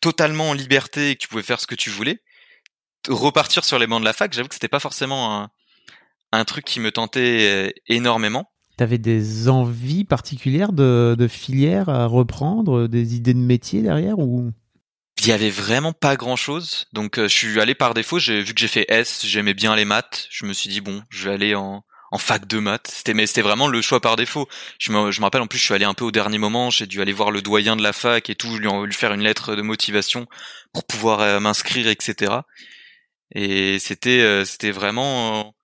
totalement en liberté et que tu pouvais faire ce que tu voulais, repartir sur les bancs de la fac, j'avoue que c'était pas forcément un, truc qui me tentait euh, T'avais des envies particulières de, de filière à reprendre, des idées de métier derrière ou? Il y avait vraiment pas grand chose. Donc euh, je suis allé par défaut. J'ai vu que j'ai fait S, j'aimais bien les maths. Je me suis dit bon, je vais aller en, fac de maths. C'était mais c'était vraiment le choix par défaut. Je me, je rappelle en plus, je suis allé un peu au dernier moment. J'ai dû aller voir le doyen de la fac et tout, lui, lui faire une lettre de motivation pour pouvoir euh, m'inscrire, etc. Et c'était euh, c'était vraiment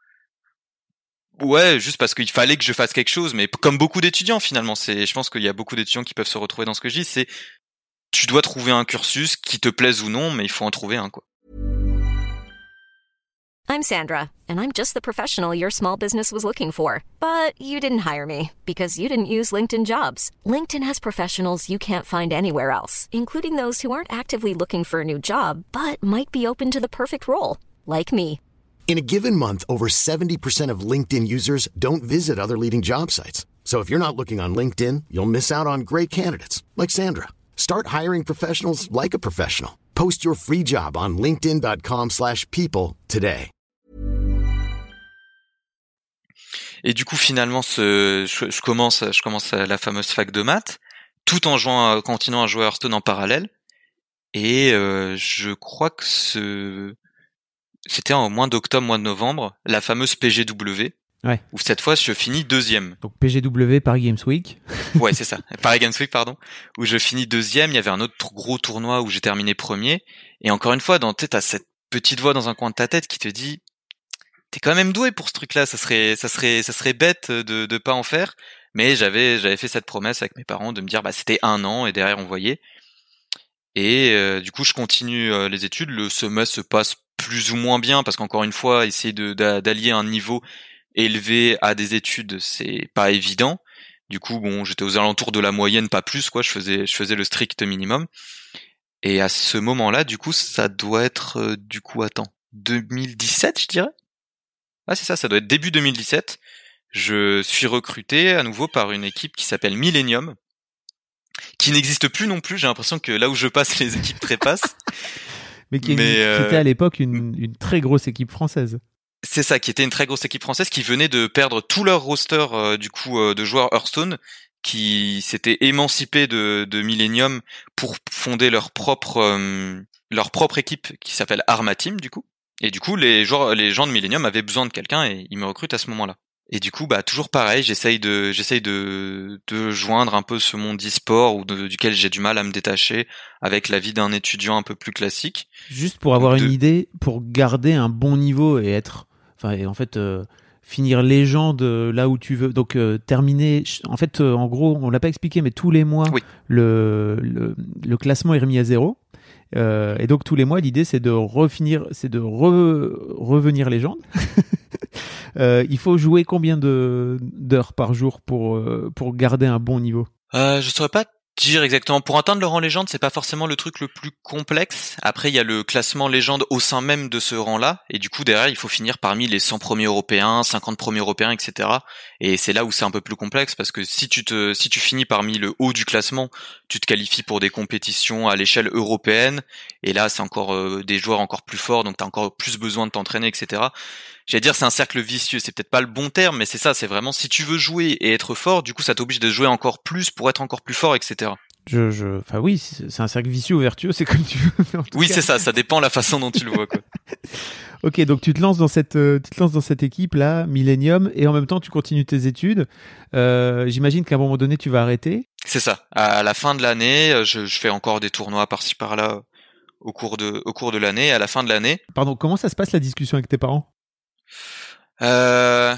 Ouais, juste parce qu'il fallait que je fasse quelque chose, mais comme beaucoup d'étudiants finalement, c'est, je pense qu'il y a beaucoup d'étudiants qui peuvent se retrouver dans ce que je dis, c'est tu dois trouver un cursus qui te plaise ou non, mais il faut en trouver un, quoi. I'm Sandra, and I'm just the professional your small business was looking for. But you didn't hire me because you didn't use LinkedIn jobs. LinkedIn has professionals you can't find anywhere else, including those who aren't actively looking for a new job, but might be open to the perfect role, like me. In a given month, over 70% of LinkedIn users don't visit other leading job sites. So if you're not looking on LinkedIn, you'll miss out on great candidates like Sandra. Start hiring professionals like a professional. Post your free job on linkedin.com/people today. Et du coup finalement ce, je, commence je commence la fameuse fac de maths tout en jouant continuant à jouer à Hearthstone en parallèle et euh, je crois que ce c'était en mois d'octobre, mois de novembre, la fameuse PGW Ouais. Où cette fois, je finis deuxième. Donc PGW Paris Games Week. ouais, c'est ça. Paris Games Week, pardon. Où je finis deuxième. Il y avait un autre gros tournoi où j'ai terminé premier. Et encore une fois, dans t'as cette petite voix dans un coin de ta tête qui te dit, t'es quand même doué pour ce truc-là. Ça serait, ça serait, ça serait bête de de pas en faire. Mais j'avais, j'avais fait cette promesse avec mes parents de me dire, bah c'était un an et derrière on voyait. Et euh, du coup, je continue euh, les études. Le semestre se passe plus ou moins bien parce qu'encore une fois, essayer d'allier un niveau élevé à des études, c'est pas évident. Du coup, bon, j'étais aux alentours de la moyenne, pas plus, quoi. Je faisais, je faisais le strict minimum. Et à ce moment-là, du coup, ça doit être, euh, du coup, attends, 2017, je dirais? Ah, c'est ça, ça doit être début 2017. Je suis recruté à nouveau par une équipe qui s'appelle Millennium, qui n'existe plus non plus. J'ai l'impression que là où je passe, les équipes trépassent. Mais qui, euh, était à l'époque une, une très grosse équipe française. C'est ça, qui était une très grosse équipe française qui venait de perdre tout leur roster euh, du coup euh, de joueurs Hearthstone, qui s'était émancipé de, de Millennium pour fonder leur propre euh, leur propre équipe qui s'appelle Arma Team du coup. Et du coup, les joueurs, les gens de Millennium avaient besoin de quelqu'un et ils me recrutent à ce moment-là. Et du coup, bah toujours pareil, j'essaye de j'essaye de de joindre un peu ce monde e-sport ou duquel j'ai du mal à me détacher avec la vie d'un étudiant un peu plus classique. Juste pour avoir une idée, pour garder un bon niveau et être enfin en fait euh, finir légende là où tu veux. Donc euh, terminer, en fait, euh, en gros, on l'a pas expliqué, mais tous les mois, le, le, classement est remis à zéro. Et donc tous les mois, l'idée c'est de refinir, c'est de revenir légende. il faut jouer combien de d'heures par jour pour pour garder un bon niveau? Je saurais pas dire exactement. Pour atteindre le rang légende, c'est pas forcément le truc le plus complexe. Après, il y a le classement légende au sein même de ce rang-là, et du coup derrière, il faut finir parmi les 100 premiers européens, 50 premiers européens, etc. Et c'est là où c'est un peu plus complexe parce que si tu te, si tu finis parmi le haut du classement, tu te qualifies pour des compétitions à l'échelle européenne, et là c'est encore euh, des joueurs encore plus forts, donc t'as encore plus besoin de t'entraîner, etc. J'allais dire c'est un cercle vicieux, c'est peut-être pas le bon terme, mais c'est ça, c'est vraiment si tu veux jouer et être fort, du coup ça t'oblige de jouer encore plus pour être encore plus fort, etc. Je, je, enfin oui, c'est un cercle vicieux ou vertueux, c'est comme tu veux. Oui, c'est ça, ça dépend la façon dont tu le vois, quoi. ok, donc tu te lances dans cette, euh, tu te lances dans cette équipe là, Millennium, et en même temps tu continues tes études. Euh, J'imagine qu'à un moment donné tu vas arrêter. C'est ça. À la fin de l'année, euh, je, je, fais encore des tournois par-ci par-là au cours de, au cours de l'année. À la fin de l'année. Pardon, comment ça se passe la discussion avec tes parents? Euh...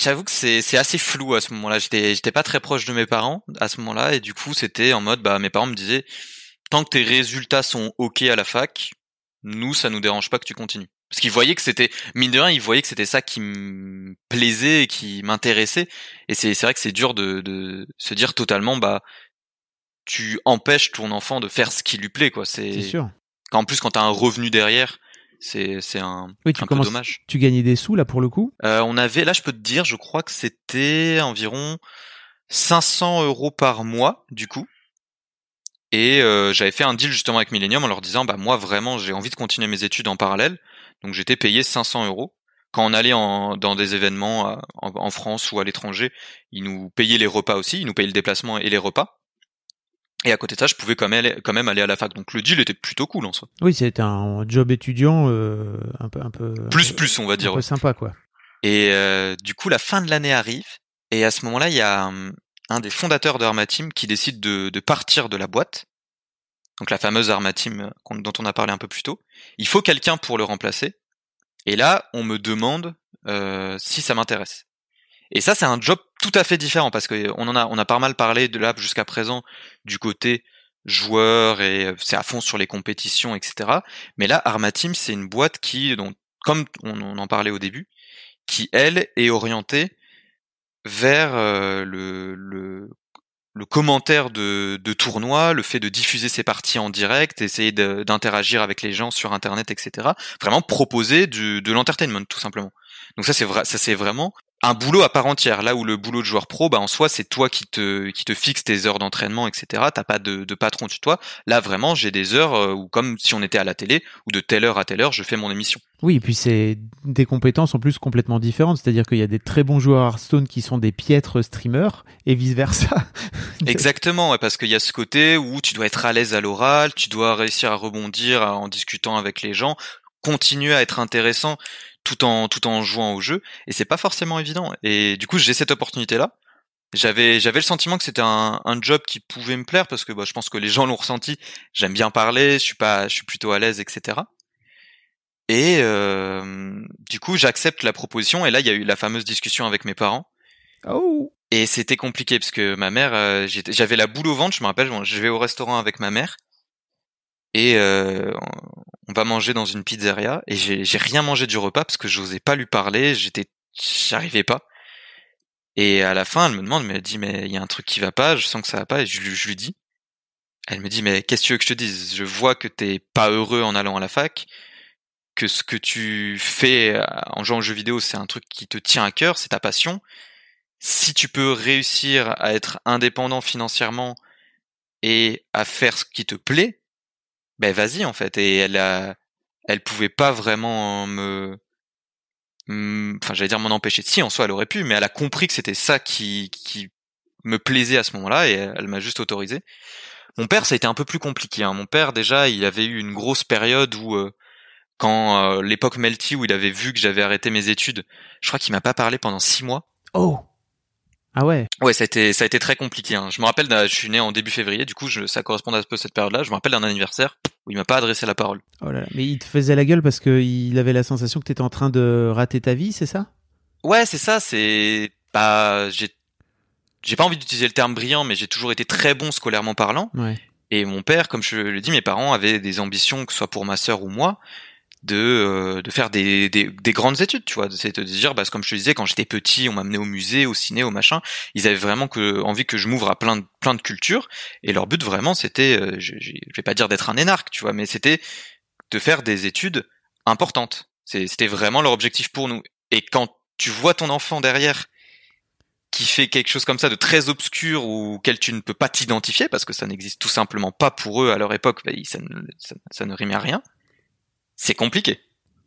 J'avoue que c'est c'est assez flou à ce moment-là. J'étais j'étais pas très proche de mes parents à ce moment-là et du coup c'était en mode bah mes parents me disaient tant que tes résultats sont ok à la fac, nous ça nous dérange pas que tu continues. Parce qu'ils voyaient que c'était mine de rien, ils voyaient que c'était ça qui me plaisait et qui m'intéressait et c'est c'est vrai que c'est dur de de se dire totalement bah tu empêches ton enfant de faire ce qui lui plaît quoi. C'est sûr. En plus quand t'as un revenu derrière c'est c'est un, oui, tu un peu dommage. Tu gagnais des sous là pour le coup euh, On avait là, je peux te dire, je crois que c'était environ 500 euros par mois du coup. Et euh, j'avais fait un deal justement avec Millennium en leur disant bah moi vraiment j'ai envie de continuer mes études en parallèle, donc j'étais payé 500 euros. Quand on allait en, dans des événements euh, en, en France ou à l'étranger, ils nous payaient les repas aussi, ils nous payaient le déplacement et les repas. Et à côté de ça, je pouvais quand même aller, quand même aller à la fac. Donc le deal était plutôt cool en soi. Oui, c'était un job étudiant euh, un peu un peu plus plus on va dire. Un peu sympa quoi. Et euh, du coup, la fin de l'année arrive et à ce moment-là, il y a hum, un, des fondateurs de Armateam qui décide de, de, partir de la boîte. Donc la fameuse Armateam euh, dont on a parlé un peu plus tôt. Il faut quelqu'un pour le remplacer. Et là, on me demande euh, si ça m'intéresse. Et ça, c'est un job tout à fait différent parce que on en a, on a pas mal parlé de là jusqu'à présent du côté joueur et euh, c'est à fond sur les compétitions, etc. Mais là, Arma c'est une boîte qui, donc, comme on, en parlait au début, qui elle est orientée vers euh, le, le, commentaire de, de tournoi, le fait de diffuser ses parties en direct, essayer d'interagir avec les gens sur Internet, etc. Vraiment proposer de l'entertainment, tout simplement. Donc ça c'est vrai, ça c'est vraiment un boulot à part entière. Là où le boulot de joueur pro, bah en soi, c'est toi qui te qui te fixe tes heures d'entraînement, etc. T'as pas de, de patron sur toi. Là, vraiment, j'ai des heures euh, où, comme si on était à la télé, où de telle heure à telle heure, je fais mon émission. Oui, et puis c'est des compétences en plus complètement différentes. C'est-à-dire qu'il y a des très bons joueurs Hearthstone qui sont des piètres streamers et vice versa. Exactement, parce qu'il y a ce côté où tu dois être à l'aise à l'oral, tu dois réussir à rebondir en discutant avec les gens, continuer à être intéressant tout en tout en jouant au jeu et c'est pas forcément évident. Et du coup j'ai cette opportunité là j'avais j'avais le sentiment que c'était un, un job qui pouvait me plaire parce que bah, je pense que les gens l'ont ressenti. J'aime bien parler je suis pas je suis plutôt à l'aise etc et euh, du coup j'accepte la proposition et là il y a eu la fameuse discussion avec mes parents. Oh. Et c'était compliqué parce que ma mère euh, j'avais la boule au ventre je me rappelle je vais au restaurant avec ma mère et euh, on va manger dans une pizzeria et j'ai rien mangé du repas parce que je n'osais pas lui parler, j'étais j'arrivais pas. Et à la fin, elle me demande, mais elle dit, mais il y a un truc qui va pas, je sens que ça va pas, et je, lui dis. Elle me dit, mais qu'est-ce que tu veux que je te dise? Je vois que t'es pas heureux en allant à la fac, que ce que tu fais euh, en jouant aux jeux vidéo, c'est un truc qui te tient à cœur, c'est ta passion. Si tu peux réussir à être indépendant financièrement et à faire ce qui te plaît, ben vas-y en fait. Et elle a, elle pouvait pas vraiment me, enfin j'allais dire m'en empêcher. Si en soi elle aurait pu, mais elle a compris que c'était ça qui, qui me plaisait à ce moment-là et elle m'a juste autorisé. Mon père ça a été un peu plus compliqué. Hein. Mon père déjà il avait eu une grosse période où euh, quand euh, l'époque Melty où il avait vu que j'avais arrêté mes études, je crois qu'il m'a pas parlé pendant six mois. Oh. Ah ouais. Ouais, ça a été ça a été très compliqué. Hein. Je me rappelle, je suis né en début février, du coup, je, ça correspond à un peu cette période-là. Je me rappelle d'un anniversaire où il m'a pas adressé la parole. Oh là là. Mais il te faisait la gueule parce qu'il avait la sensation que t'étais en train de rater ta vie, c'est ça? Ouais, c'est ça. C'est pas j'ai j'ai pas envie d'utiliser le terme brillant, mais j'ai toujours été très bon scolairement parlant. Ouais. Et mon père, comme je le dis, mes parents avaient des ambitions, que ce soit pour ma sœur ou moi, de euh, de faire des, des, des grandes études tu vois. C'est de dire bah comme je te disais quand j'étais petit on m'a amené au musée au ciné au machin ils avaient vraiment que envie que je m'ouvre à plein de plein de cultures. Et leur but vraiment c'était euh, je, je vais pas dire d'être un énarque tu vois mais c'était de faire des études importantes. C'était vraiment leur objectif pour nous. Et quand tu vois ton enfant derrière qui fait quelque chose comme ça de très obscur ou auquel tu ne peux pas t'identifier parce que ça n'existe tout simplement pas pour eux à leur époque, bah, ça, ne, ça, ça ne rime à rien. C'est compliqué.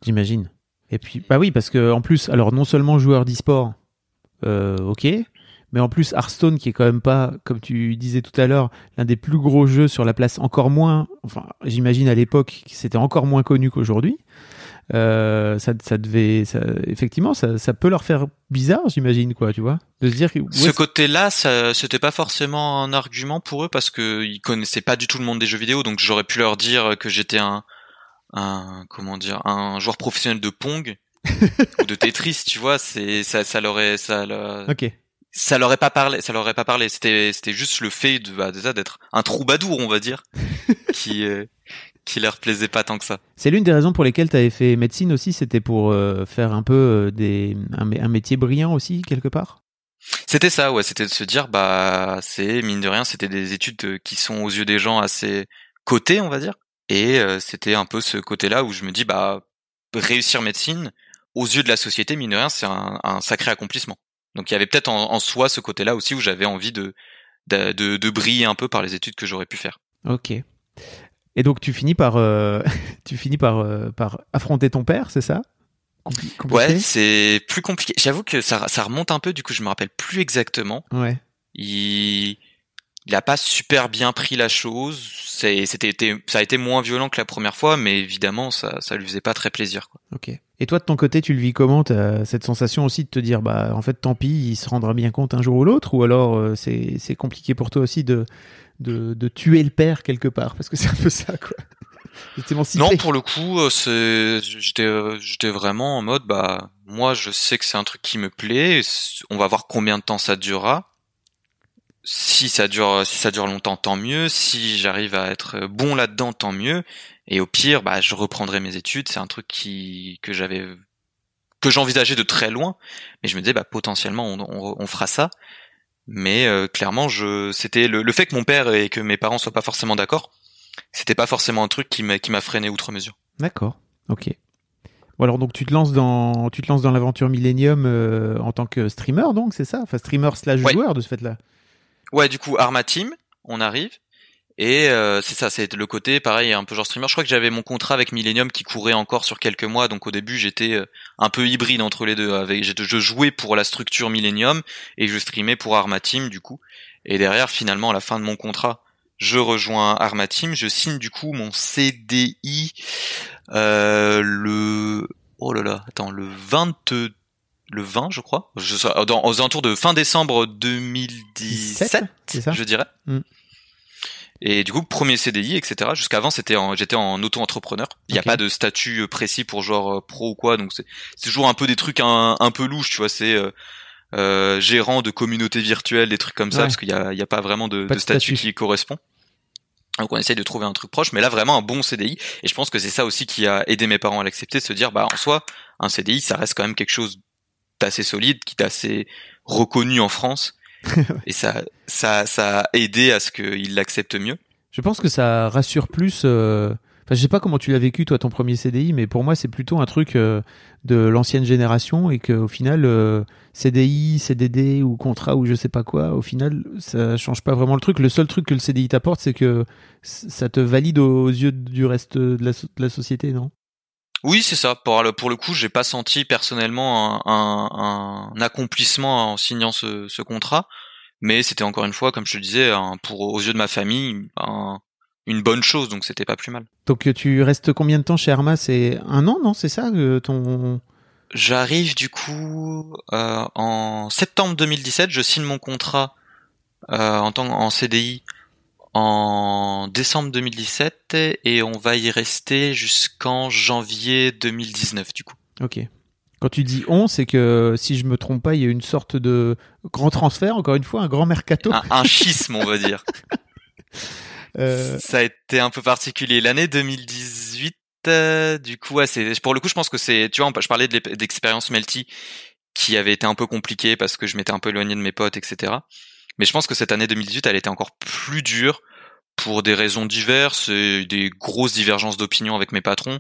J'imagine. Et puis, bah oui, parce que en plus, alors non seulement joueur d'e-sport, euh, ok, mais en plus Hearthstone qui est quand même pas, comme tu disais tout à l'heure, l'un des plus gros jeux sur la place, encore moins, enfin, j'imagine à l'époque, c'était encore moins connu qu'aujourd'hui. Euh, ça, ça devait, ça, effectivement, ça, ça peut leur faire bizarre, j'imagine, quoi, tu vois, de se dire. Que, Ce côté-là, ça, c'était pas forcément un argument pour eux parce que ils connaissaient pas du tout le monde des jeux vidéo, donc j'aurais pu leur dire que j'étais un, un, comment dire, un joueur professionnel de Pong ou de Tetris, tu vois, c'est, ça, ça leur ça, leur, ça leur pas parlé, ça leur pas parlé. C'était, c'était juste le fait de, bah, déjà d'être un troubadour, on va dire, qui, euh, qui leur plaisait pas tant que ça. C'est l'une des raisons pour lesquelles tu avais fait médecine aussi, c'était pour euh, faire un peu euh, des, un, un, métier brillant aussi, quelque part? C'était ça, ouais, c'était de se dire, bah, c'est, mine de rien, c'était des études qui sont aux yeux des gens assez cotées, on va dire. Et euh, c'était un peu ce côté-là où je me dis, bah, réussir médecine, aux yeux de la société, mine de rien, c'est un, un, sacré accomplissement. Donc il y avait peut-être en, en, soi ce côté-là aussi où j'avais envie de, de, de, de briller un peu par les études que j'aurais pu faire. Ok. Et donc tu finis par, euh, tu finis par, euh, par affronter ton père, c'est ça? Compli compliqué? Ouais, c'est plus compliqué. J'avoue que ça, ça remonte un peu, du coup je me rappelle plus exactement. Ouais. Il, il a pas super bien pris la chose. C'était, ça a été moins violent que la première fois, mais évidemment ça, ça lui faisait pas très plaisir. Quoi. Ok. Et toi de ton côté, tu le vis comment? As cette sensation aussi de te dire, bah en fait tant pis, il se rendra bien compte un jour ou l'autre, ou alors euh, c'est, compliqué pour toi aussi de de, de tuer le père quelque part? Parce que c'est un peu ça quoi. Non, pour le coup, euh, j'étais vraiment en mode bah moi je sais que c'est un truc qui me plaît, on va voir combien de temps ça durera. Si ça dure si ça dure longtemps tant mieux, si j'arrive à être bon là-dedans tant mieux. Et au pire bah je reprendrai mes études, c'est un truc qui que j'avais que j'envisageais de très loin, mais je me disais bah potentiellement on, on, on fera ça. Mais euh, clairement je c'était le, le, fait que mon père et que mes parents soient pas forcément d'accord c'était pas forcément un truc qui m'a qui m'a freiné outre mesure. D'accord. Ok. Bon alors donc tu te lances dans tu te lances dans l'aventure Millennium euh, en tant que streamer donc c'est ça? Enfin streamer slash ouais. joueur de ce fait là ouais du coup Arma Team on arrive et euh, c'est ça, c'est le côté pareil, un peu genre streamer. Je crois que j'avais mon contrat avec Millennium qui courait encore sur quelques mois, donc au début j'étais euh, un peu hybride entre les deux. Avec, je jouais pour la structure Millennium et je streamais pour Arma Team du coup. Et derrière, finalement, à la fin de mon contrat, je rejoins Arma Team. Je signe du coup mon CDI euh, le oh là là, attends, le 20 le 20, je crois, je, dans, aux alentours de fin décembre 2017, je dirais. Mm. Et du coup, premier CDI, etc. Jusqu'avant, c'était j'étais en auto-entrepreneur. Il n'y a okay. pas de statut précis pour genre euh, pro ou quoi, donc c'est toujours un peu des trucs un, un peu louches, tu vois. C'est euh, euh, gérant de communauté virtuelle, des trucs comme ça, ouais. parce qu'il y a, il y a pas vraiment de, pas de, statut, statut qui correspond. Donc on essaye de trouver un truc proche, mais là vraiment un bon CDI. Et je pense que c'est ça aussi qui a aidé mes parents à l'accepter, de se dire bah en soi un CDI ça reste quand même quelque chose d'assez solide, qui est assez reconnu en France et ça, ça, ça a aidé à ce qu'il l'accepte mieux. Je pense que ça rassure plus. Euh... Enfin, je sais pas comment tu l'as vécu toi ton premier CDI, mais pour moi c'est plutôt un truc euh, de l'ancienne génération et qu'au final euh, CDI, CDD ou contrat ou je sais pas quoi, au final ça change pas vraiment le truc. Le seul truc que le CDI t'apporte, c'est que ça te valide aux yeux du reste de la, de la société, non? Oui, c'est ça. Pour le, pour le coup, j'ai pas senti personnellement un, un, un, accomplissement en signant ce, ce contrat, mais c'était encore une fois, comme je te disais, un, pour aux yeux de ma famille, une bonne chose, donc c'était pas plus mal. Donc tu restes combien de temps chez Arma? C'est un an, non? C'est ça ton J'arrive du coup euh, en septembre 2017. Je signe mon contrat euh, en tant en CDI en décembre 2017 et on va y rester jusqu'en janvier 2019 du coup. Ok. Quand tu dis on, c'est que si je me trompe pas, il y a une sorte de grand transfert, encore une fois, un grand mercato. Un, un schisme, on va dire. euh... Ça a été un peu particulier. L'année 2018 du coup, ouais, c'est pour le coup, je pense que c'est, tu vois, je parlais d'expérience Melty qui avait été un peu compliquée parce que je m'étais un peu éloigné de mes potes, etc. Mais je pense que cette année 2018, elle était encore plus dure pour des raisons diverses et des grosses divergences d'opinion avec mes patrons.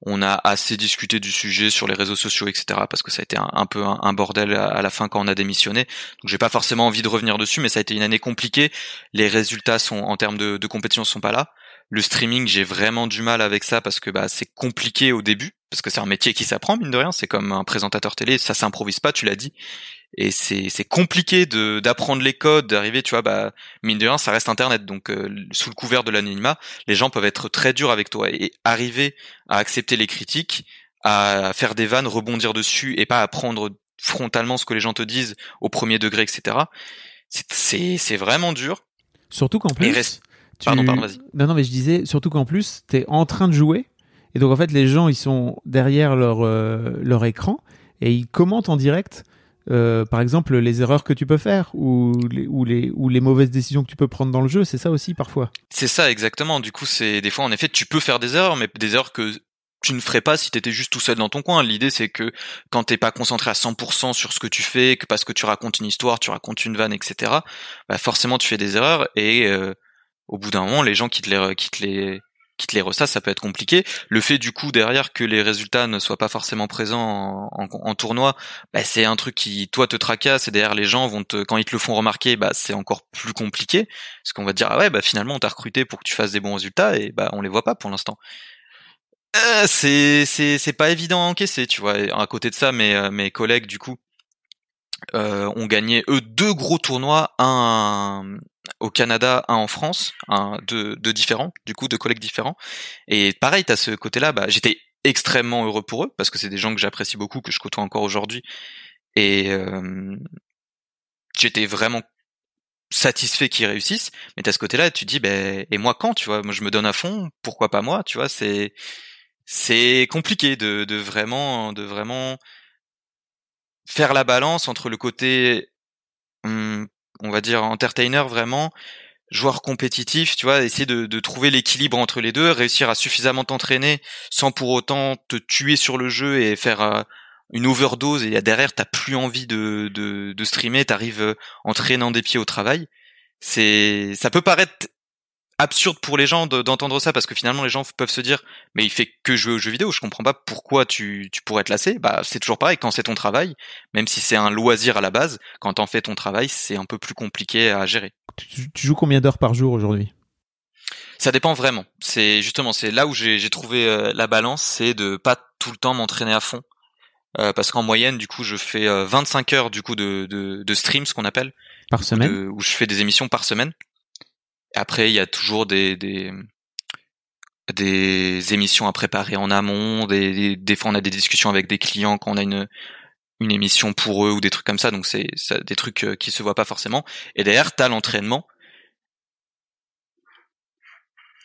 On a assez discuté du sujet sur les réseaux sociaux, etc. Parce que ça a été un, peu un, bordel à, la fin quand on a démissionné. Donc j'ai pas forcément envie de revenir dessus, mais ça a été une année compliquée. Les résultats sont en termes de, de compétition sont pas là. Le streaming, j'ai vraiment du mal avec ça parce que bah, c'est compliqué au début, parce que c'est un métier qui s'apprend mine de rien. C'est comme un présentateur télé, ça s'improvise pas, tu l'as dit et c'est c'est compliqué de d'apprendre les codes d'arriver tu vois bah mine de rien ça reste internet. Donc euh, sous le couvert de l'anonymat les gens peuvent être très durs avec toi et arriver à accepter les critiques à faire des vannes rebondir dessus et pas à prendre frontalement ce que les gens te disent au premier degré etc c'est c'est vraiment dur. Surtout qu'en plus tu... pardon pardon vas-y. Non non mais je disais surtout qu'en plus t'es en train de jouer et donc en fait les gens ils sont derrière leur euh, leur écran et ils commentent en direct euh, par exemple, les erreurs que tu peux faire ou les, ou les, ou les mauvaises décisions que tu peux prendre dans le jeu, c'est ça aussi parfois. C'est ça exactement. Du coup, c'est des fois en effet, tu peux faire des erreurs, mais des erreurs que tu ne ferais pas si t'étais juste tout seul dans ton coin. L'idée c'est que quand t'es pas concentré à 100% sur ce que tu fais, que parce que tu racontes une histoire, tu racontes une vanne, etc. Bah forcément tu fais des erreurs et euh, au bout d'un moment les gens qui te les qui te les qui te les ressasse, ça peut être compliqué. Le fait du coup derrière que les résultats ne soient pas forcément présents en, tournoi, bah, c'est un truc qui toi te tracasse et derrière les gens vont te quand ils te le font remarquer, bah c'est encore plus compliqué parce qu'on va te dire ah ouais bah finalement on t'a recruté pour que tu fasses des bons résultats et bah on les voit pas pour l'instant. Euh, c'est c'est c'est pas évident à encaisser, tu vois. à côté de ça, mes euh, mes collègues du coup euh, ont gagné eux deux gros tournois, un au Canada, un en France, un deux, deux différents, du coup, deux collègues différents. Et pareil, t'as ce côté-là, bah, j'étais extrêmement heureux pour eux parce que c'est des gens que j'apprécie beaucoup, que je côtoie encore aujourd'hui. Et euh, j'étais vraiment satisfait qu'ils réussissent. Mais t'as ce côté-là, tu dis, ben, et moi quand, tu vois, moi je me donne à fond, pourquoi pas moi, tu vois, c'est c'est compliqué de, de vraiment de vraiment faire la balance entre le côté hum, on va dire entertainer vraiment, joueur compétitif, tu vois, essayer de, trouver l'équilibre entre les deux, réussir à suffisamment t'entraîner sans pour autant te tuer sur le jeu et faire euh, une overdose et derrière t'as plus envie de, de, de streamer, t'arrives euh, en traînant des pieds au travail. C'est, ça peut paraître absurde pour les gens d'entendre ça parce que finalement les gens peuvent se dire mais il fait que jouer aux jeux vidéo je comprends pas pourquoi tu, tu pourrais te lasser. Bah c'est toujours pareil quand c'est ton travail même si c'est un loisir à la base quand t'en fais ton travail c'est un peu plus compliqué à gérer. Tu, joues combien d'heures par jour aujourd'hui? Ça dépend vraiment. C'est justement c'est là où j'ai trouvé euh, la balance c'est de pas tout le temps m'entraîner à fond. Euh, parce qu'en moyenne du coup je fais 25 euh, heures du coup de, de, de stream ce qu'on appelle. Par semaine? où je fais des émissions par semaine après, il y a toujours des, des, des émissions à préparer en amont. Des, des, fois, on a des discussions avec des clients quand on a une, une émission pour eux ou des trucs comme ça. Donc, c'est des trucs euh, qui se voient pas forcément. Et derrière, t'as l'entraînement.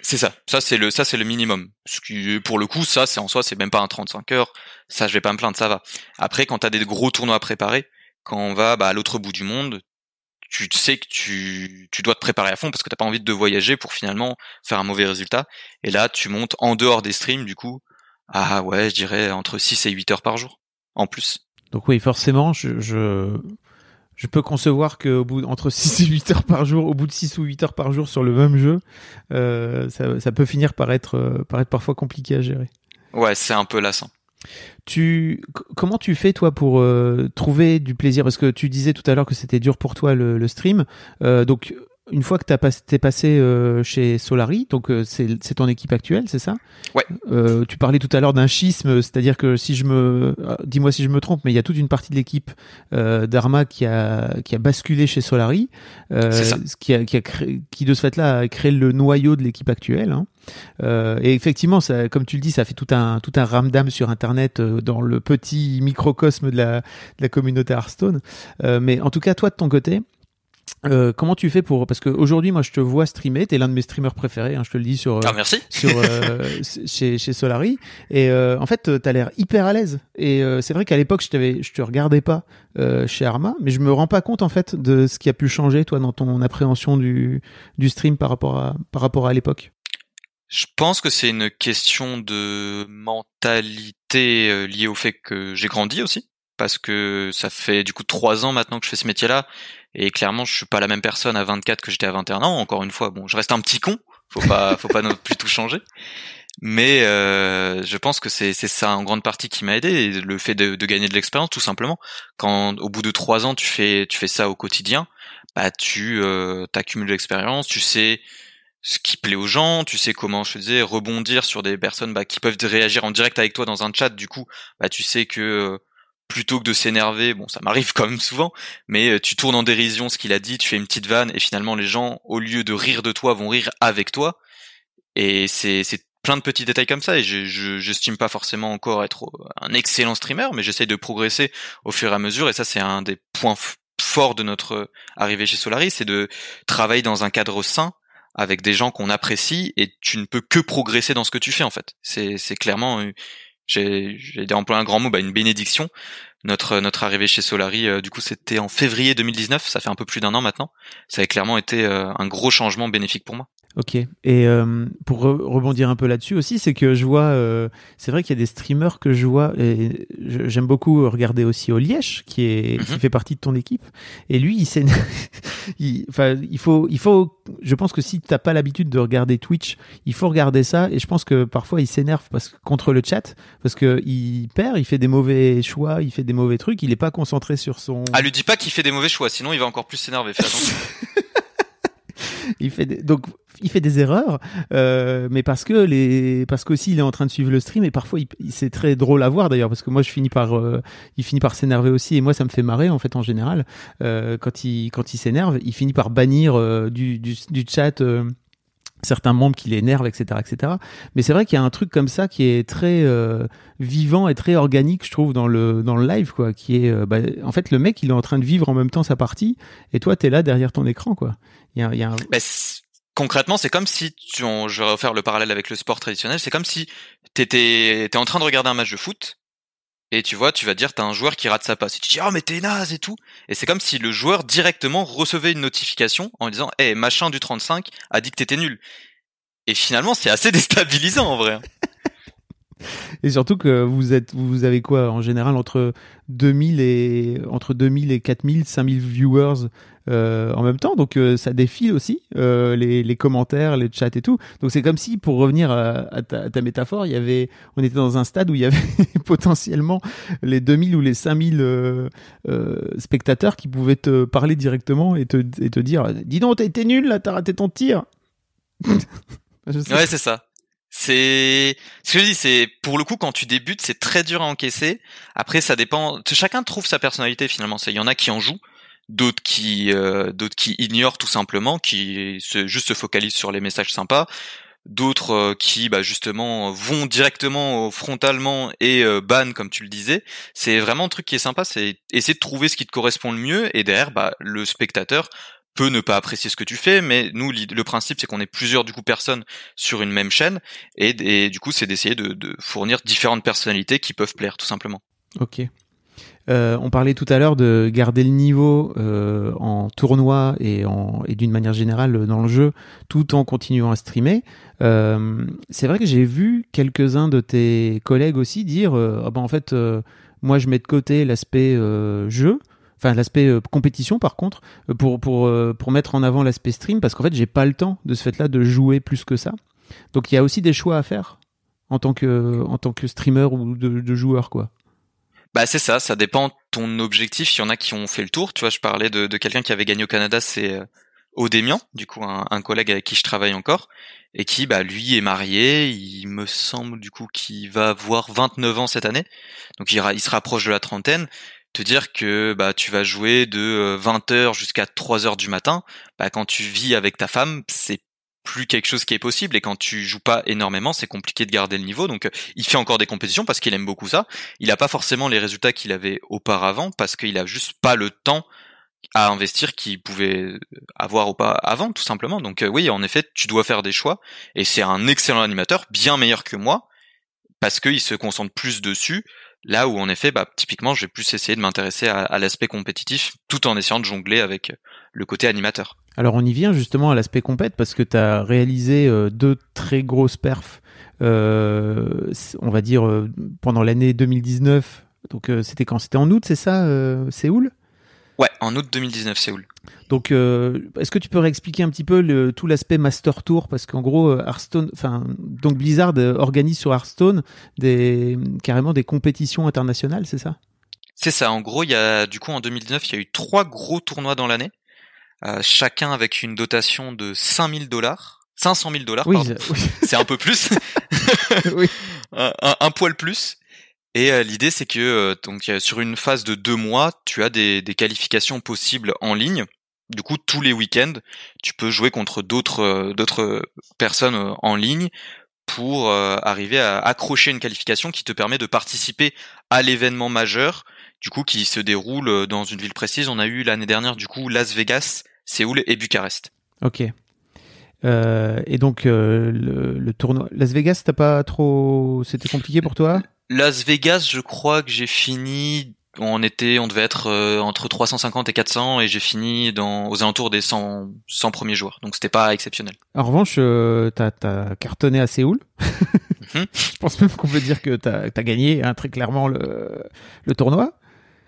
C'est ça. Ça, c'est le, ça, c'est le minimum. Ce qui, pour le coup, ça, c'est en soi, c'est même pas un 35 heures. Ça, je vais pas me plaindre, ça va. Après, quand t'as des gros tournois à préparer, quand on va bah, à l'autre bout du monde, tu sais que tu, tu dois te préparer à fond parce que t'as pas envie de voyager pour finalement faire un mauvais résultat. Et là, tu montes en dehors des streams, du coup, ah ouais, je dirais entre 6 et 8 heures par jour, en plus. Donc oui, forcément, je, je, je peux concevoir que au bout entre 6 et 8 heures par jour, au bout de 6 ou 8 heures par jour sur le même jeu, euh, ça, ça peut finir par être, euh, par être parfois compliqué à gérer. Ouais, c'est un peu lassant. Tu comment tu fais toi pour euh, trouver du plaisir? Parce que tu disais tout à l'heure que c'était dur pour toi le, stream. Euh, donc une fois que tu es passé euh, chez Solari, donc euh, c'est ton équipe actuelle, c'est ça? Ouais. Euh, tu parlais tout à l'heure d'un schisme, c'est-à-dire que si je me, dis-moi si je me trompe, mais il y a toute une partie de l'équipe d'Arma qui a qui a basculé chez Solari, qui a qui a créé, qui de ce fait-là a créé le noyau de l'équipe actuelle. Hein. et effectivement, ça, comme tu le dis, ça fait tout un tout un ramdam sur Internet dans le petit microcosme de la, de la communauté Hearthstone. mais en tout cas, toi de ton côté, euh, comment tu fais pour parce qu'aujourd'hui moi je te vois streamer t'es l'un de mes streamers préférés hein, je te le dis sur ah, merci. sur euh, chez chez Solari. Et euh, en fait t'as l'air hyper à l'aise. Et c'est vrai qu'à l'époque je t'avais je te regardais pas chez Arma mais je me rends pas compte en fait de ce qui a pu changer toi dans ton appréhension du du stream par rapport à par rapport à l'époque. Je pense que c'est une question de mentalité euh, liée au fait que j'ai grandi aussi, parce que ça fait du coup trois ans maintenant que je fais ce métier-là, et clairement je suis pas la même personne à 24 que j'étais à 21 ans. Encore une fois, bon, je reste un petit con, faut pas, faut pas non plus tout changer. Mais euh, je pense que c'est ça en grande partie qui m'a aidé, le fait de, de gagner de l'expérience tout simplement. Quand au bout de trois ans tu fais tu fais ça au quotidien, bah tu euh, accumules de l'expérience, tu sais ce qui plaît aux gens, tu sais comment je disais rebondir sur des personnes bah, qui peuvent réagir en direct avec toi dans un chat. Du coup, bah tu sais que euh, plutôt que de s'énerver, bon ça m'arrive quand même souvent, mais euh, tu tournes en dérision ce qu'il a dit, tu fais une petite vanne et finalement les gens au lieu de rire de toi vont rire avec toi. Et c'est plein de petits détails comme ça et je j'estime pas forcément encore être un excellent streamer mais j'essaye de progresser au fur et à mesure et ça c'est un des points forts de notre arrivée chez Solaris c'est de travailler dans un cadre sain avec des gens qu'on apprécie et tu ne peux que progresser dans ce que tu fais en fait c'est c'est clairement j'ai employé un grand mot bah une bénédiction. Notre notre arrivée chez Solari euh, du coup c'était en février 2019 ça fait un peu plus d'un an maintenant. Ça a clairement été euh, un gros changement bénéfique pour moi Ok. Et euh, pour rebondir un peu là-dessus aussi, c'est que je vois, euh, c'est vrai qu'il y a des streamers que je vois, et j'aime beaucoup regarder aussi Olièche, qui est qui mhm. fait partie de ton équipe. Et lui, il s'énerve. Enfin, il, faut, il faut. Je pense que si t'as pas l'habitude de regarder Twitch, il faut regarder ça. Et je pense que parfois il s'énerve parce que contre le chat, parce que il perd, il fait des mauvais choix, il fait des mauvais trucs, il est pas concentré sur son. Ah, lui dis pas qu'il fait des mauvais choix, sinon il va encore plus s'énerver. Fais attention. il fait des... donc il fait des erreurs, euh, mais parce que les, parce qu'aussi il est en train de suivre le stream et parfois il, c'est très drôle à voir d'ailleurs parce que moi je finis par, euh, il finit par s'énerver aussi et moi ça me fait marrer en fait en général euh, quand il quand il s'énerve, il finit par bannir euh, du, du, du chat euh, certains membres qui l'énervent, etc., etc. Mais c'est vrai qu'il y a un truc comme ça qui est très euh, vivant et très organique, je trouve, dans le dans le live, quoi. Qui est, euh, bah, en fait, le mec, il est en train de vivre en même temps sa partie, et toi, t'es là derrière ton écran, quoi. Il y a, y a un... Bah, concrètement, c'est comme si, tu, je vais refaire le parallèle avec le sport traditionnel, c'est comme si t'étais, t'es en train de regarder un match de foot, et tu vois, tu vas dire, t'as un joueur qui rate sa passe. Et tu dis, oh, mais t'es naze et tout. Et c'est comme si le joueur directement recevait une notification en disant, eh, machin du 35 a dit que t'étais nul. Et finalement, c'est assez déstabilisant en vrai. Et surtout que vous êtes, vous avez quoi en général entre 2000 et entre 2000 et 4000, 5000 viewers euh, en même temps, donc euh, ça défile aussi euh, les, les, commentaires, les chats et tout. Donc c'est comme si, pour revenir à, ta, ta, métaphore, il y avait, on était dans un stade où il y avait potentiellement les 2000 ou les 5000 euh, euh, spectateurs qui pouvaient te parler directement et te, et te dire, dis donc, t'as été nul là, t'as raté ton tir. ouais, c'est ça. C'est ce que je dis, c'est pour le coup quand tu débutes, c'est très dur à encaisser. Après, ça dépend. Chacun trouve sa personnalité finalement. Il y en a qui en jouent, d'autres qui euh, d'autres qui ignorent tout simplement, qui se, juste se focalisent sur les messages sympas, d'autres euh, qui bah justement vont directement frontalement et euh, ban comme tu le disais. C'est vraiment un truc qui est sympa, c'est essayer de trouver ce qui te correspond le mieux et derrière bah le spectateur peut ne pas apprécier ce que tu fais, mais nous, le principe, c'est qu'on est plusieurs du coup personnes sur une même chaîne, et, du coup, c'est d'essayer de, fournir différentes personnalités qui peuvent plaire, tout simplement. Ok. Euh, on parlait tout à l'heure de garder le niveau euh, en tournoi et, et d'une manière générale dans le jeu, tout en continuant à streamer. Euh, c'est vrai que j'ai vu quelques-uns de tes collègues aussi dire, ah ben en fait, moi je mets de côté l'aspect jeu enfin l'aspect euh, compétition par contre euh, pour pour euh, pour mettre en avant l'aspect stream parce qu'en fait j'ai pas le temps de ce fait-là de jouer plus que ça. Donc il y a aussi des choix à faire en tant que en tant que streamer ou de, joueur quoi. Bah c'est ça, ça dépend ton objectif. Il y en a qui ont fait le tour. Tu vois, je parlais de, de quelqu'un qui avait gagné au Canada, c'est Odémian, du coup un, un, collègue avec qui je travaille encore, et qui bah lui est marié. Il me semble du coup qu'il va avoir 29 ans cette année, donc il, il se rapproche de la trentaine te dire que bah tu vas jouer de 20h euh, jusqu'à 3h du matin, bah quand tu vis avec ta femme, c'est plus quelque chose qui est possible et quand tu joues pas énormément, c'est compliqué de garder le niveau. Donc euh, il fait encore des compétitions parce qu'il aime beaucoup ça. Il a pas forcément les résultats qu'il avait auparavant parce qu'il a juste pas le temps à investir qu'il pouvait avoir ou pas avant tout simplement. Donc euh, oui, en effet, tu dois faire des choix et c'est un excellent animateur, bien meilleur que moi parce qu'il se concentre plus dessus Là où en effet, bah, typiquement, je vais plus essayer de m'intéresser à, l'aspect compétitif, tout en essayant de jongler avec le côté animateur. Alors on y vient justement à l'aspect compète parce que tu as réalisé deux très grosses perfs, on va dire pendant l'année 2019. Donc c'était quand? C'était en août, c'est ça, Séoul? Ouais, en août 2019, Séoul. Donc, euh, est-ce que tu peux réexpliquer un petit peu le, tout l'aspect Master Tour? Parce qu'en gros, euh, Hearthstone, enfin, donc Blizzard euh, organise sur Hearthstone des carrément des compétitions internationales, c'est ça? C'est ça. En gros, il y a du coup en 2019, il y a eu trois gros tournois dans l'année, chacun avec une dotation de 5000 dollars. 500 000 dollars, oui, c'est un peu plus, oui. un, un, poil plus. Et euh, l'idée, c'est que euh, donc sur une phase de deux mois, tu as des, qualifications possibles en ligne. Du coup, tous les week-ends, tu peux jouer contre d'autres euh, d'autres personnes en ligne pour arriver à accrocher une qualification qui te permet de participer à l'événement majeur. Du coup, qui se déroule dans une ville précise. On a eu l'année dernière, du coup, Las Vegas, Séoul et Bucarest. Et donc le, le, tournoi Las Vegas, t'as pas trop, c'était compliqué pour toi? Las Vegas, je crois que j'ai fini on était, on devait être euh, entre 350 et 400 et j'ai fini dans aux alentours des 100, 100 premiers joueurs. Donc c'était pas exceptionnel. En revanche, euh, t'as as cartonné à Séoul. Mhm. Je pense même qu'on peut dire que t'as as gagné hein, très clairement le, le tournoi.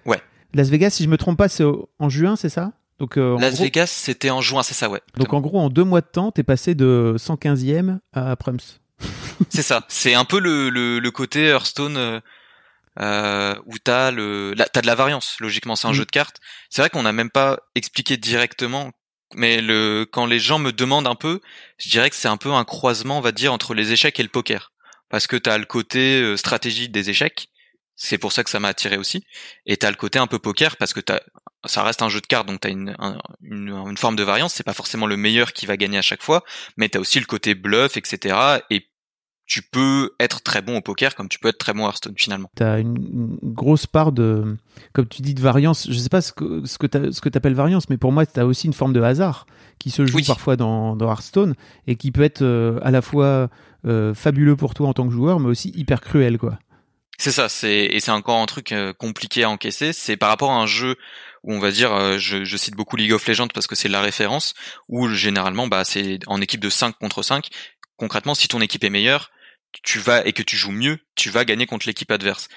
Ouais. Las Vegas, si je me trompe pas, c'est en juin, c'est ça? Donc, euh, Las Vegas, c'était en juin, c'est ça, ouais. Donc en gros, en deux mois de temps, t'es passé de 115e à Prums c'est ça. C'est un peu le, le, côté Hearthstone euh, euh, où t'as le, t'as de la variance. Logiquement, c'est un mm. jeu de cartes. C'est vrai qu'on n'a même pas expliqué directement, mais le quand les gens me demandent un peu, je dirais que c'est un peu un croisement, on va dire, entre les échecs et le poker, parce que t'as le côté euh, stratégie des échecs. C'est pour ça que ça m'a attiré aussi. Et t'as le côté un peu poker parce que t'as, ça reste un jeu de cartes, donc t'as une, une, une forme de variance. C'est pas forcément le meilleur qui va gagner à chaque fois, mais t'as aussi le côté bluff, etc. Et tu peux être très bon au poker comme tu peux être très bon à Hearthstone finalement. Tu as une, grosse part de, comme tu dis, de variance. Je sais pas ce que, ce que tu appelles variance, mais pour moi, tu as aussi une forme de hasard qui se joue parfois dans, dans Hearthstone et qui peut être euh, à la fois euh, fabuleux pour toi en tant que joueur, mais aussi hyper cruel. quoi. C'est ça, c'est et c'est encore un truc euh, compliqué à encaisser. C'est par rapport à un jeu où on va dire, je, je, cite beaucoup League of Legends parce que c'est la référence, où généralement bah c'est en équipe de 5 contre 5. Concrètement, si ton équipe est meilleure, tu vas et que tu joues mieux, tu vas gagner contre l'équipe adverse.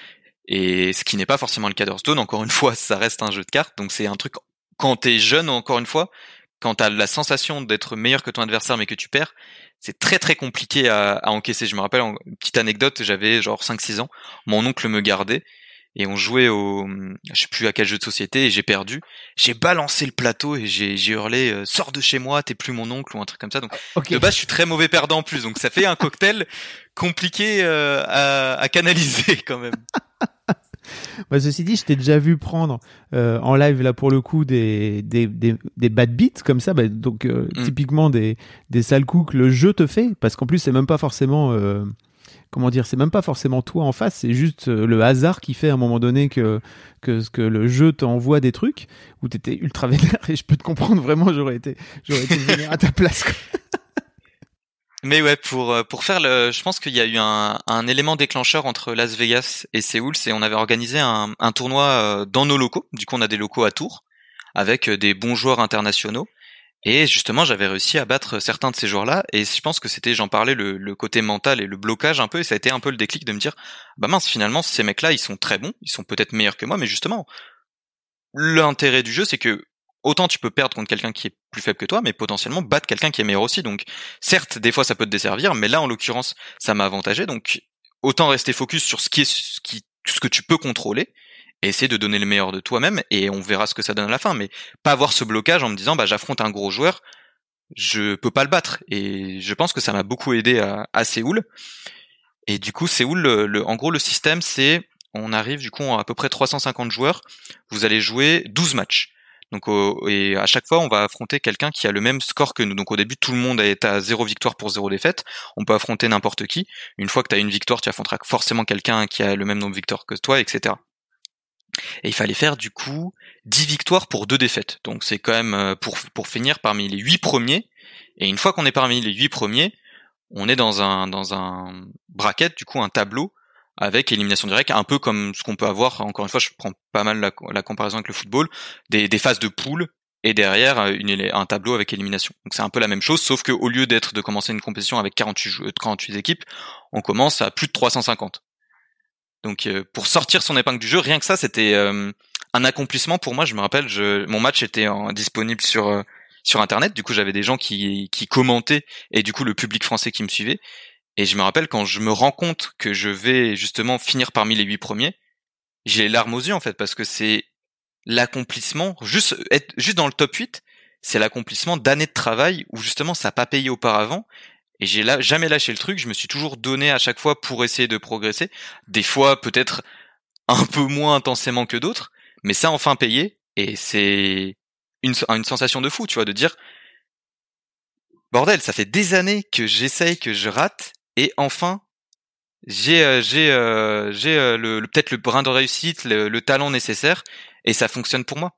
Et ce qui n'est pas forcément le cas d'Hearthstone, encore une fois, ça reste un jeu de cartes, donc c'est un truc quand t'es jeune, encore une fois, quand t'as la sensation d'être meilleur que ton adversaire mais que tu perds, c'est très très compliqué à, à, encaisser. Je me rappelle une petite anecdote, j'avais genre 5-6 ans, mon oncle me gardait et on jouait au je sais plus à quel jeu de société et j'ai perdu. J'ai balancé le plateau et j'ai hurlé euh, sors de chez moi t'es plus mon oncle ou un truc comme ça. Donc de base je suis très mauvais perdant en plus. Donc ça fait un cocktail compliqué euh, à, à, canaliser quand même. Bah, ceci dit, je t'ai déjà vu prendre euh, en live là pour le coup des des, des, des bad beats comme ça, bah, donc euh, mm. typiquement des des sales coups que le jeu te fait, parce qu'en plus c'est même pas forcément euh, comment dire, c'est même pas forcément toi en face, c'est juste euh, le hasard qui fait à un moment donné que que, que le jeu t'envoie des trucs où t'étais ultra vénère et je peux te comprendre vraiment, j'aurais été j'aurais été vénère à ta place. Mais ouais, pour euh, pour faire le, je pense qu'il y a eu un, élément déclencheur entre Las Vegas et Séoul, c'est on avait organisé un, un tournoi euh, dans nos locaux. Du coup, on a des locaux à Tours avec des bons joueurs internationaux. Et justement, j'avais réussi à battre certains de ces joueurs-là, et je pense que c'était, j'en parlais, le, côté mental et le blocage un peu, et ça a été un peu le déclic de me dire, bah mince, finalement, ces mecs-là, ils sont très bons, ils sont peut-être meilleurs que moi, mais justement, l'intérêt du jeu, c'est que autant tu peux perdre contre quelqu'un qui est plus faible que toi, mais potentiellement battre quelqu'un qui est meilleur aussi. Donc, certes, des fois, ça peut te desservir, mais là, en l'occurrence, ça m'a avantagé. Donc, autant rester focus sur ce qui est, ce qui, ce que tu peux contrôler, et essayer de donner le meilleur de toi-même et on verra ce que ça donne à la fin mais pas avoir ce blocage en me disant bah j'affronte un gros joueur je peux pas le battre et je pense que ça m'a beaucoup aidé à, Séoul et du coup Séoul le, en gros le système c'est on arrive du coup à, à peu près 350 joueurs vous allez jouer 12 matchs donc et à chaque fois, on va affronter quelqu'un qui a le même score que nous. Donc au début, tout le monde est à zéro victoire pour zéro défaite. On peut affronter n'importe qui. Une fois que tu as une victoire, tu affronteras forcément quelqu'un qui a le même nombre de victoires que toi, etc. Et il fallait faire du coup 10 victoires pour deux défaites. Donc c'est quand même euh, pour, pour finir parmi les 8 premiers. Et une fois qu'on est parmi les 8 premiers, on est dans un, dans un bracket, du coup un tableau, avec élimination directe, un peu comme ce qu'on peut avoir. Encore une fois, je prends pas mal la, comparaison avec le football, des, des phases de poule et derrière une, un tableau avec élimination. Donc c'est un peu la même chose, sauf que au lieu d'être de commencer une compétition avec 48, 48 équipes, on commence à plus de 350. Donc euh, pour sortir son épingle du jeu, rien que ça, c'était euh, un accomplissement pour moi. Je me rappelle, je, mon match était disponible sur euh, sur internet. Du coup, j'avais des gens qui qui commentaient et du coup le public français qui me suivait. Et je me rappelle quand je me rends compte que je vais justement finir parmi les huit premiers, j'ai les larmes aux yeux en fait parce que c'est l'accomplissement, juste être juste dans le top 8, c'est l'accomplissement d'années de travail où justement ça n'a pas payé auparavant. Et j'ai là, jamais lâché le truc, je me suis toujours donné à chaque fois pour essayer de progresser. Des fois peut-être un peu moins intensément que d'autres, mais ça enfin payé. Et c'est une, une sensation de fou, tu vois, de dire, bordel, ça fait des années que j'essaye, que je rate, et enfin, j'ai euh, j'ai euh, j'ai euh, le, peut-être le brin de réussite, le, talent nécessaire, et ça fonctionne pour moi.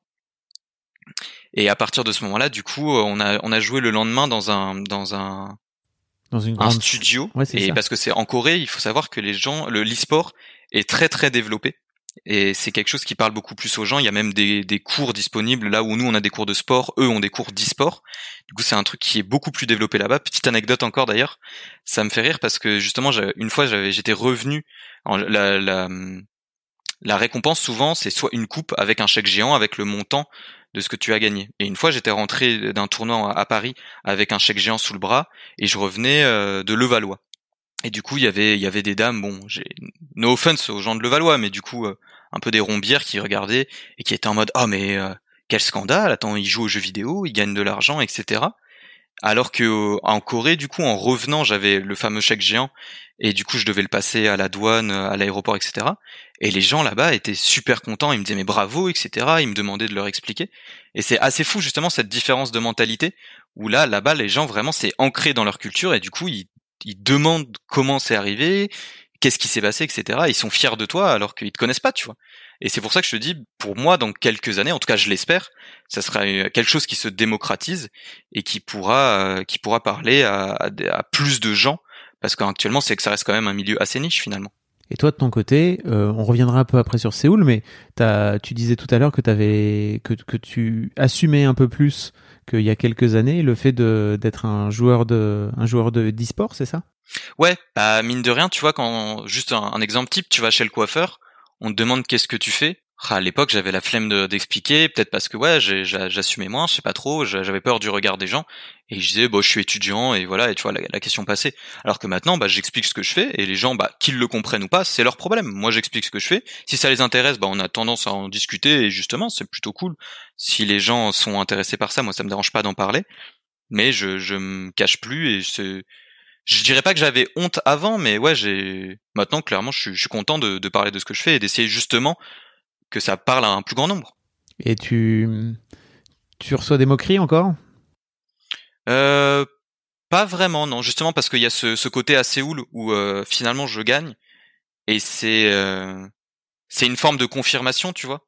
Et à partir de ce moment-là, du coup, on a on a joué le lendemain dans un dans un dans une un studio. et parce que c'est en Corée, il faut savoir que les gens, le l'e-sport est très très développé. Et c'est quelque chose qui parle beaucoup plus aux gens. Il y a même des, des cours disponibles là où nous on a des cours de sport, eux ont des cours d'e-sport. Du coup, c'est un truc qui est beaucoup plus développé là-bas. Petite anecdote encore d'ailleurs, ça me fait rire parce que justement, une fois, j'avais, j'étais revenu. En, la, la, la récompense souvent, c'est soit une coupe avec un chèque géant avec le montant de ce que tu as gagné. Et une fois, j'étais rentré d'un tournoi à Paris avec un chèque géant sous le bras et je revenais euh, de Levallois. Et du coup, il y avait, il y avait des dames, bon, j'ai no offense aux gens de Levallois, mais du coup, euh, un peu des rombières qui regardaient et qui étaient en mode, oh mais euh, quel scandale, attends, ils jouent aux jeux vidéo, ils gagnent de l'argent, etc. Alors que euh, en Corée, du coup, en revenant, j'avais le fameux chèque géant et du coup, je devais le passer à la douane, à l'aéroport, etc. Et les gens là-bas étaient super contents, ils me disaient mais bravo, etc. Ils me demandaient de leur expliquer. Et c'est assez fou justement cette différence de mentalité où là, là-bas, les gens vraiment c'est ancré dans leur culture et du coup, ils ils demandent comment c'est arrivé, qu'est-ce qui s'est passé, etc. Ils sont fiers de toi alors qu'ils te connaissent pas, tu vois. Et c'est pour ça que je te dis, pour moi, dans quelques années, en tout cas, je l'espère, ça sera quelque chose qui se démocratise et qui pourra, euh, qui pourra parler à, à, plus de gens, parce qu'actuellement, c'est que ça reste quand même un milieu assez niche finalement. Et toi, de ton côté, euh, on reviendra un peu après sur Séoul, mais as, tu disais tout à l'heure que, avais, que, que tu assumais un peu plus qu'il y a quelques années le fait d'être un joueur de un joueur de d'e-sport, c'est ça? Ouais, bah mine de rien, tu vois quand juste un, un, exemple type, tu vas chez le coiffeur, on te demande qu'est-ce que tu fais, ah, à l'époque, j'avais la flemme d'expliquer, peut-être parce que ouais, j'assumais moins, je sais pas trop, j'avais peur du regard des gens, et je disais, bon, je suis étudiant, et voilà, et tu vois, la, question passait. Alors que maintenant, bah, j'explique ce que je fais, et les gens, bah, qu'ils le comprennent ou pas, c'est leur problème. Moi, j'explique ce que je fais. Si ça les intéresse, bah, on a tendance à en discuter, et justement, c'est plutôt cool. Si les gens sont intéressés par ça, moi, ça me dérange pas d'en parler, mais je, je me cache plus, et c'est, je dirais pas que j'avais honte avant, mais ouais, j'ai maintenant clairement, je suis, je suis content de, de, parler de ce que je fais et d'essayer justement que ça parle à un plus grand nombre. Et tu, tu reçois des moqueries encore? Euh, Pas vraiment, non. Justement parce qu'il y a ce, ce, côté à Séoul où euh, finalement je gagne et c'est euh, c'est une forme de confirmation, tu vois.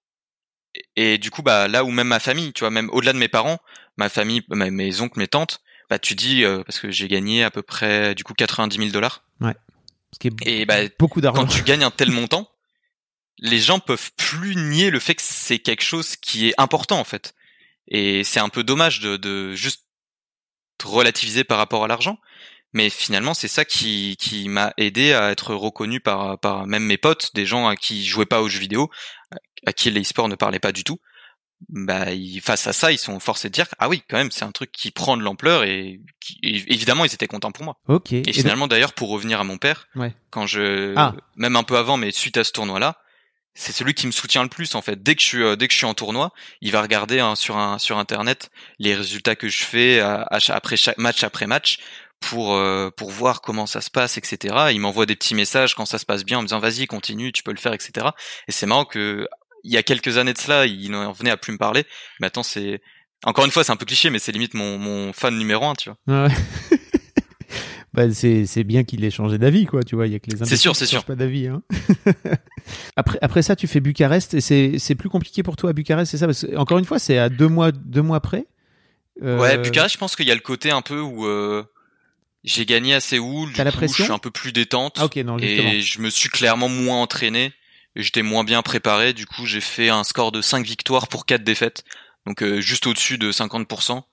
Et, du coup, bah là où même ma famille, tu vois, même au-delà de mes parents, ma famille, mes oncles, mes tantes, bah tu dis euh, parce que j'ai gagné à peu près du coup 90 000 dollars. Ouais. Ce qui est et bah, beaucoup d'argent. Quand tu gagnes un tel montant, les gens peuvent plus nier le fait que c'est quelque chose qui est important en fait. Et c'est un peu dommage de, de juste relativiser par rapport à l'argent. Mais finalement, c'est ça qui, qui m'a aidé à être reconnu par, par même mes potes, des gens à qui jouaient pas aux jeux vidéo, à qui les sports ne parlaient pas du tout. Bah, face à ça, ils sont forcés de dire ah oui, quand même, c'est un truc qui prend de l'ampleur et, qui, évidemment, ils étaient contents pour moi. Ok. Et, finalement, d'ailleurs, pour revenir à mon père, ouais. quand je, ah. même un peu avant, mais suite à ce tournoi-là, c'est celui qui me soutient le plus en fait. Dès que je suis euh, dès que je suis en tournoi, il va regarder hein, sur un sur internet les résultats que je fais après chaque match après match pour euh, pour voir comment ça se passe, etc. Il m'envoie des petits messages quand ça se passe bien en me disant vas-y continue, tu peux le faire, etc. Et c'est marrant que il y a quelques années de cela, il en venait à plus me parler. Maintenant c'est encore une fois c'est un peu cliché, mais c'est limite mon mon fan numéro un, tu vois. Ouais. bah, c'est bien qu'il ait changé d'avis, quoi. Tu vois, il y a que les C'est sûr, c'est sûr. Pas d'avis. Hein. après, après ça, tu fais Bucarest et c'est plus compliqué pour toi à Bucarest, c'est ça? Parce que, encore une fois, c'est à deux mois, deux mois près. Euh... Ouais, Bucarest, je pense qu'il y a le côté un peu où euh, J'ai gagné à Séoul, du T'as la pression je suis un peu plus détente Ah ok, non, et je me suis clairement moins entraîné. J'étais moins bien préparé, du coup j'ai fait un score de 5 victoires pour 4 défaites, donc euh, juste au-dessus de 50%.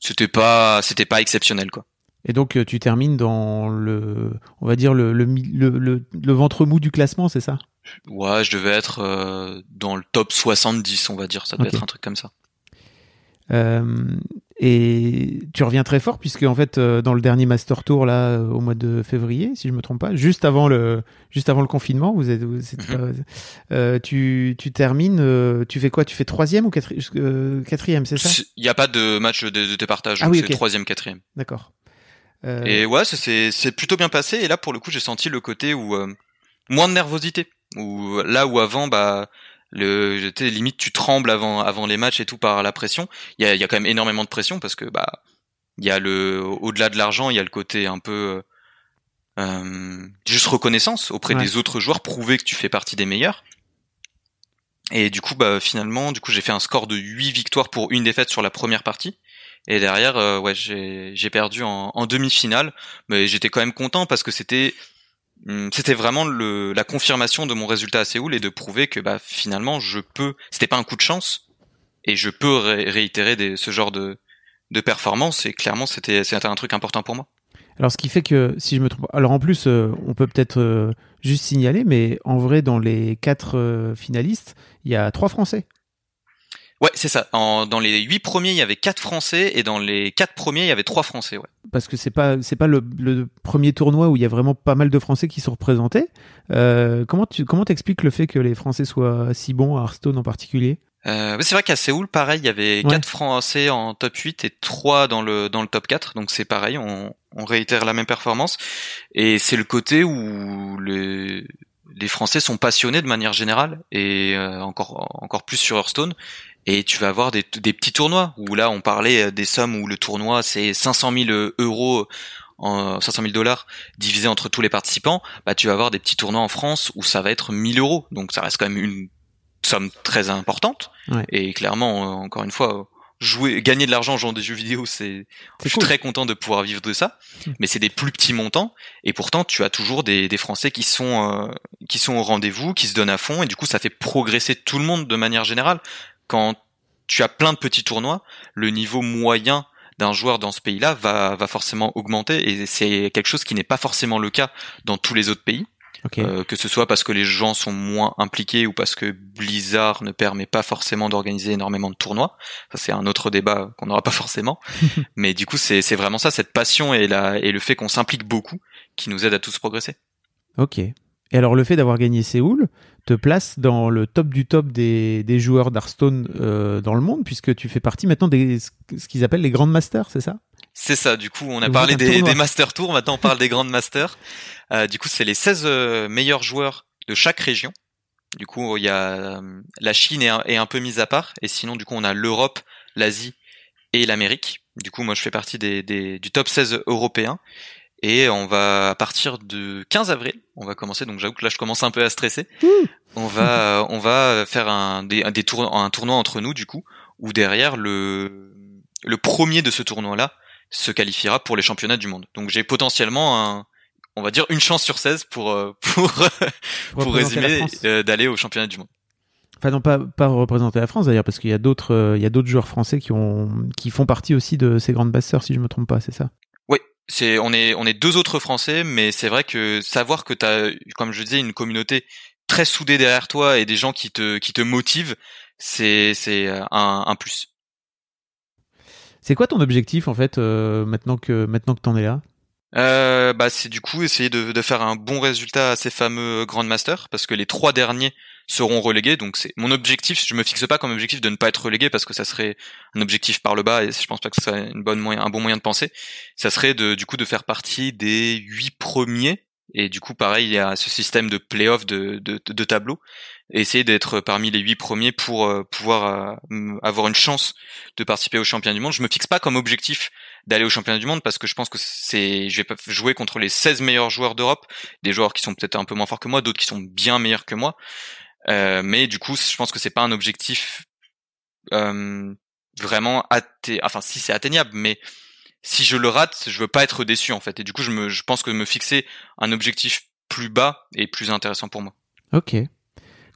C'était pas, c'était pas exceptionnel quoi. Et donc euh, tu termines dans le, on va dire le le, le, le, ventre mou du classement, c'est ça? Ouais, je devais être euh, dans le top 70, on va dire, ça devait être un truc comme ça. Euh, Et tu reviens très fort puisque en fait euh, dans le dernier Master Tour là euh, au mois de février, si je me trompe pas, juste avant le juste avant le confinement, vous êtes, vous- c'était Mhm. pas- euh, tu tu termines, euh, tu fais quoi? Tu fais troisième ou quatri- euh, quatrième, c'est ça? Il n'y a pas de match de, de départage, Ah oui, c'est troisième, quatrième. D'accord. Euh, Et ouais, c'est c'est plutôt bien passé. Et là, pour le coup, j'ai senti le côté où euh, moins de nervosité. Où là où avant, bah le limite tu trembles avant avant les matchs et tout par la pression. Il y a y a quand même énormément de pression parce que bah il y a le au-delà de l'argent, il y a le côté un peu euh, euh, juste reconnaissance auprès Ouais. des autres joueurs, prouver que tu fais partie des meilleurs. Et du coup, bah finalement, du coup, j'ai fait un score de 8 victoires pour une défaite sur la première partie. Et derrière, euh, ouais, j'ai j'ai perdu en, en demi-finale, mais j'étais quand même content parce que c'était c'était vraiment le, la confirmation de mon résultat à Séoul et de prouver que bah finalement je peux. C'était pas un coup de chance et je peux ré- réitérer ce genre de performance et clairement c'était un truc important pour moi. Alors, ce qui fait que, si je me trompe, alors en plus, euh, on peut peut-être euh, juste signaler, mais en vrai, dans les quatre euh, finalistes, il y a trois Français. Ouais, c'est ça. En, dans les huit premiers, il y avait quatre Français et dans les quatre premiers, il y avait trois Français. Ouais. Parce que c'est pas c'est pas le, le premier tournoi où il y a vraiment pas mal de Français qui sont représentés. Euh, comment tu comment t'expliques le fait que les Français soient si bons à Hearthstone en particulier? Euh, c'est vrai qu'à Séoul, pareil, il y avait Ouais. quatre Français en top 8 et trois dans le dans le top 4. Donc c'est pareil, on, on réitère la même performance. Et c'est le côté où les les Français sont passionnés de manière générale et euh, encore encore plus sur Hearthstone. Et tu vas avoir des, des petits tournois où là on parlait des sommes où le tournoi c'est 500 000 euros en 500 000 dollars divisé entre tous les participants. Bah tu vas avoir des petits tournois en France où ça va être 1000 euros. Donc ça reste quand même une somme très importante. Ouais. Et clairement, euh, encore une fois, euh, jouer, gagner de l'argent en jouant des jeux vidéo, c'est, je suis cool. très content de pouvoir vivre de ça. Hmm. Mais c'est des plus petits montants. Et pourtant, tu as toujours des, des Français qui sont, euh, qui sont au rendez-vous, qui se donnent à fond. Et du coup, ça fait progresser tout le monde de manière générale. Quand tu as plein de petits tournois, le niveau moyen d'un joueur dans ce pays-là va, va forcément augmenter. Et c'est quelque chose qui n'est pas forcément le cas dans tous les autres pays. Euh, que ce soit parce que les gens sont moins impliqués ou parce que Blizzard ne permet pas forcément d'organiser énormément de tournois. Ça c'est un autre débat qu'on n'aura pas forcément. Mais du coup c'est c'est vraiment ça, cette passion et la et le fait qu'on s'implique beaucoup qui nous aide à tous progresser. Ok. Et alors le fait d'avoir gagné Séoul te place dans le top du top des, des joueurs d'Hearthstone euh, dans le monde puisque tu fais partie maintenant des ce qu'ils appellent les Grand Masters, c'est ça? C'est ça, du coup on a parlé des, des Master Tours, maintenant on parle des Grandes Masters. Euh, du coup c'est les 16 euh, meilleurs joueurs de chaque région. Du coup il y a la Chine est un, est un peu mise à part et sinon du coup on a l'Europe, l'Asie et l'Amérique. Du coup, moi, je fais partie des, des- du top 16 européen. Et on va, à partir de 15 avril, on va commencer, donc j'avoue que là, je commence un peu à stresser. On va, on va faire un, des, un, des tour- un tournoi entre nous, du coup, où derrière, le, le premier de ce tournoi-là se qualifiera pour les championnats du monde. Donc j'ai potentiellement un, on va dire une chance sur 16 pour, euh, pour, pour représenter la résumer, euh, d'aller au championnat du monde. Enfin non, pas, pas représenter la France d'ailleurs, parce qu'il y a d'autres euh, il y a d'autres joueurs français qui ont qui font partie aussi de ces grandes masters, si je me trompe pas, c'est ça? C'est on est on est deux autres français mais c'est vrai que savoir que tu as comme je disais une communauté très soudée derrière toi et des gens qui te qui te motivent c'est c'est euh, un, un plus. C'est quoi ton objectif en fait euh, maintenant que maintenant que t'en es là? Euh, bah c'est du coup essayer de, de faire un bon résultat à ces fameux Grand Masters parce que les trois derniers seront relégués. Donc c'est mon objectif je me fixe pas comme objectif de ne pas être relégué parce que ça serait un objectif par le bas et je pense pas que ce serait une bonne moyen un bon moyen de penser. Ça serait de du coup de faire partie des huit premiers. Et du coup pareil il y a ce système de play-off de, de, de tableau et essayer d'être parmi les huit premiers pour euh, pouvoir euh, avoir une chance de participer au championnat du monde. Je me fixe pas comme objectif d'aller au championnat du monde parce que je pense que c'est je vais jouer contre les 16 meilleurs joueurs d'Europe des joueurs qui sont peut-être un peu moins forts que moi d'autres qui sont bien meilleurs que moi euh, mais du coup je pense que c'est pas un objectif euh, vraiment atte- enfin si c'est atteignable mais si je le rate, je veux pas être déçu en fait. Et du coup, je me, je pense que me fixer un objectif plus bas est plus intéressant pour moi. Ok.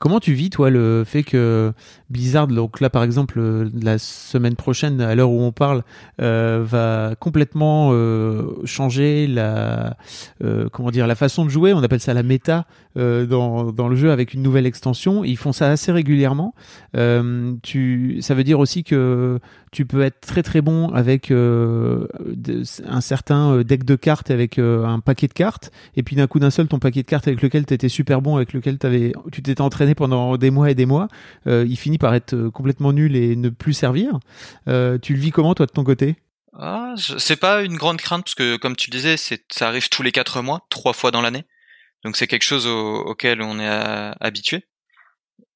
Comment tu vis, toi, le fait que Blizzard, donc là, par exemple, euh, la semaine prochaine, à l'heure où on parle, euh, va complètement euh, changer la, comment dire, la façon de jouer? On appelle ça la méta dans, dans le jeu avec une nouvelle extension. Ils font ça assez régulièrement. tu, ça veut dire aussi que tu peux être très très bon avec un certain deck de cartes, avec un paquet de cartes, et puis d'un coup d'un seul, ton paquet de cartes avec lequel tu étais super bon, avec lequel avais, tu t'étais entraîné pendant des mois et des mois, euh, il finit par être euh, complètement nul et ne plus servir. Euh, tu le vis comment toi de ton côté? Ah, C'est pas une grande crainte parce que comme tu le disais, c'est ça arrive tous les quatre mois, trois fois dans l'année. Donc c'est quelque chose auquel on est habitué.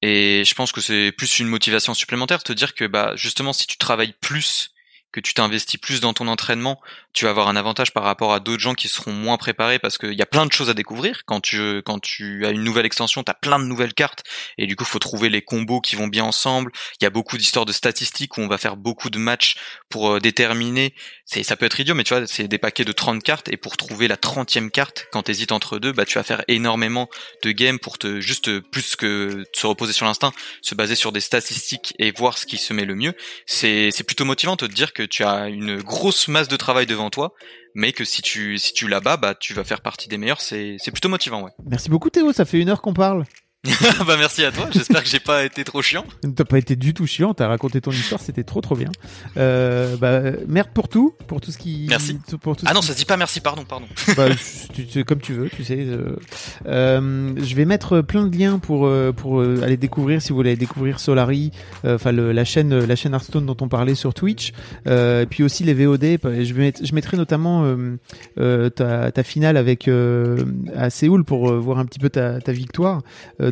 Et je pense que c'est plus une motivation supplémentaire te dire que bah justement si tu travailles plus que tu t'investis plus dans ton entraînement, tu vas avoir un avantage par rapport à d'autres gens qui seront moins préparés parce qu'il y a plein de choses à découvrir. Quand tu quand tu as une nouvelle extension, tu as plein de nouvelles cartes et du coup faut trouver les combos qui vont bien ensemble. Il y a beaucoup d'histoires de statistiques où on va faire beaucoup de matchs pour euh, déterminer. C'est ça peut être idiot, mais tu vois c'est des paquets de 30 cartes et pour trouver la 30e carte, quand tu hésites entre deux, bah tu vas faire énormément de games pour te juste plus que se reposer sur l'instinct, se baser sur des statistiques et voir ce qui se met le mieux. C'est c'est plutôt motivant de te dire que tu as une grosse masse de travail devant toi, mais que si tu si tu la bats, bah tu vas faire partie des meilleurs. C'est c'est plutôt motivant, ouais. Merci beaucoup Théo, ça fait une heure qu'on parle. bah merci à toi. J'espère que j'ai pas été trop chiant. T'as pas été du tout chiant. T'as raconté ton histoire. C'était trop trop bien. Euh, bah merde pour tout, pour tout ce qui. Merci. Pour tout ah non, ça se dit pas merci. Pardon, pardon. bah, tu, comme tu veux. Tu sais. Euh, euh, je vais mettre plein de liens pour euh, pour aller découvrir si vous voulez découvrir Solari. Enfin la chaîne la chaîne Hearthstone dont on parlait sur Twitch. et puis aussi les VOD. Je vais je mettrai notamment ta, ta finale avec à Séoul pour voir un petit peu ta, ta victoire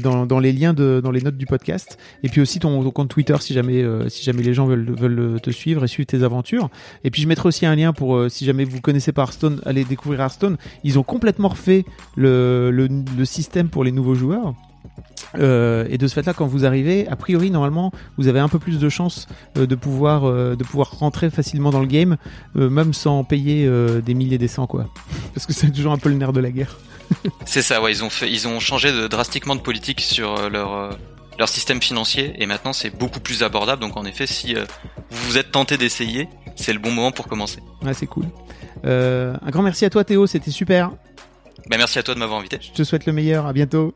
dans, les liens de, dans les notes du podcast. Et puis aussi ton, compte Twitter si jamais, euh, si jamais les gens veulent, veulent te suivre et suivre tes aventures. Et puis je mettrai aussi un lien pour, euh, si jamais vous connaissez pas Hearthstone, allez découvrir Hearthstone. Ils ont complètement refait le, le, système pour les nouveaux joueurs. Euh, et de ce fait-là, quand vous arrivez, a priori, normalement, vous avez un peu plus de chances de pouvoir de pouvoir rentrer facilement dans le game, même sans payer des milliers des cents, quoi. Parce que c'est toujours un peu le nerf de la guerre. C'est ça, ouais, ils ont fait, ils ont changé de, drastiquement de politique sur euh, leur euh, leur système financier et maintenant c'est beaucoup plus abordable. Donc en effet, si euh, vous vous êtes tenté d'essayer, c'est le bon moment pour commencer. Ouais, c'est cool. un grand merci à toi Théo, c'était super. Ben, merci à toi de m'avoir invité. Je te souhaite le meilleur, à bientôt.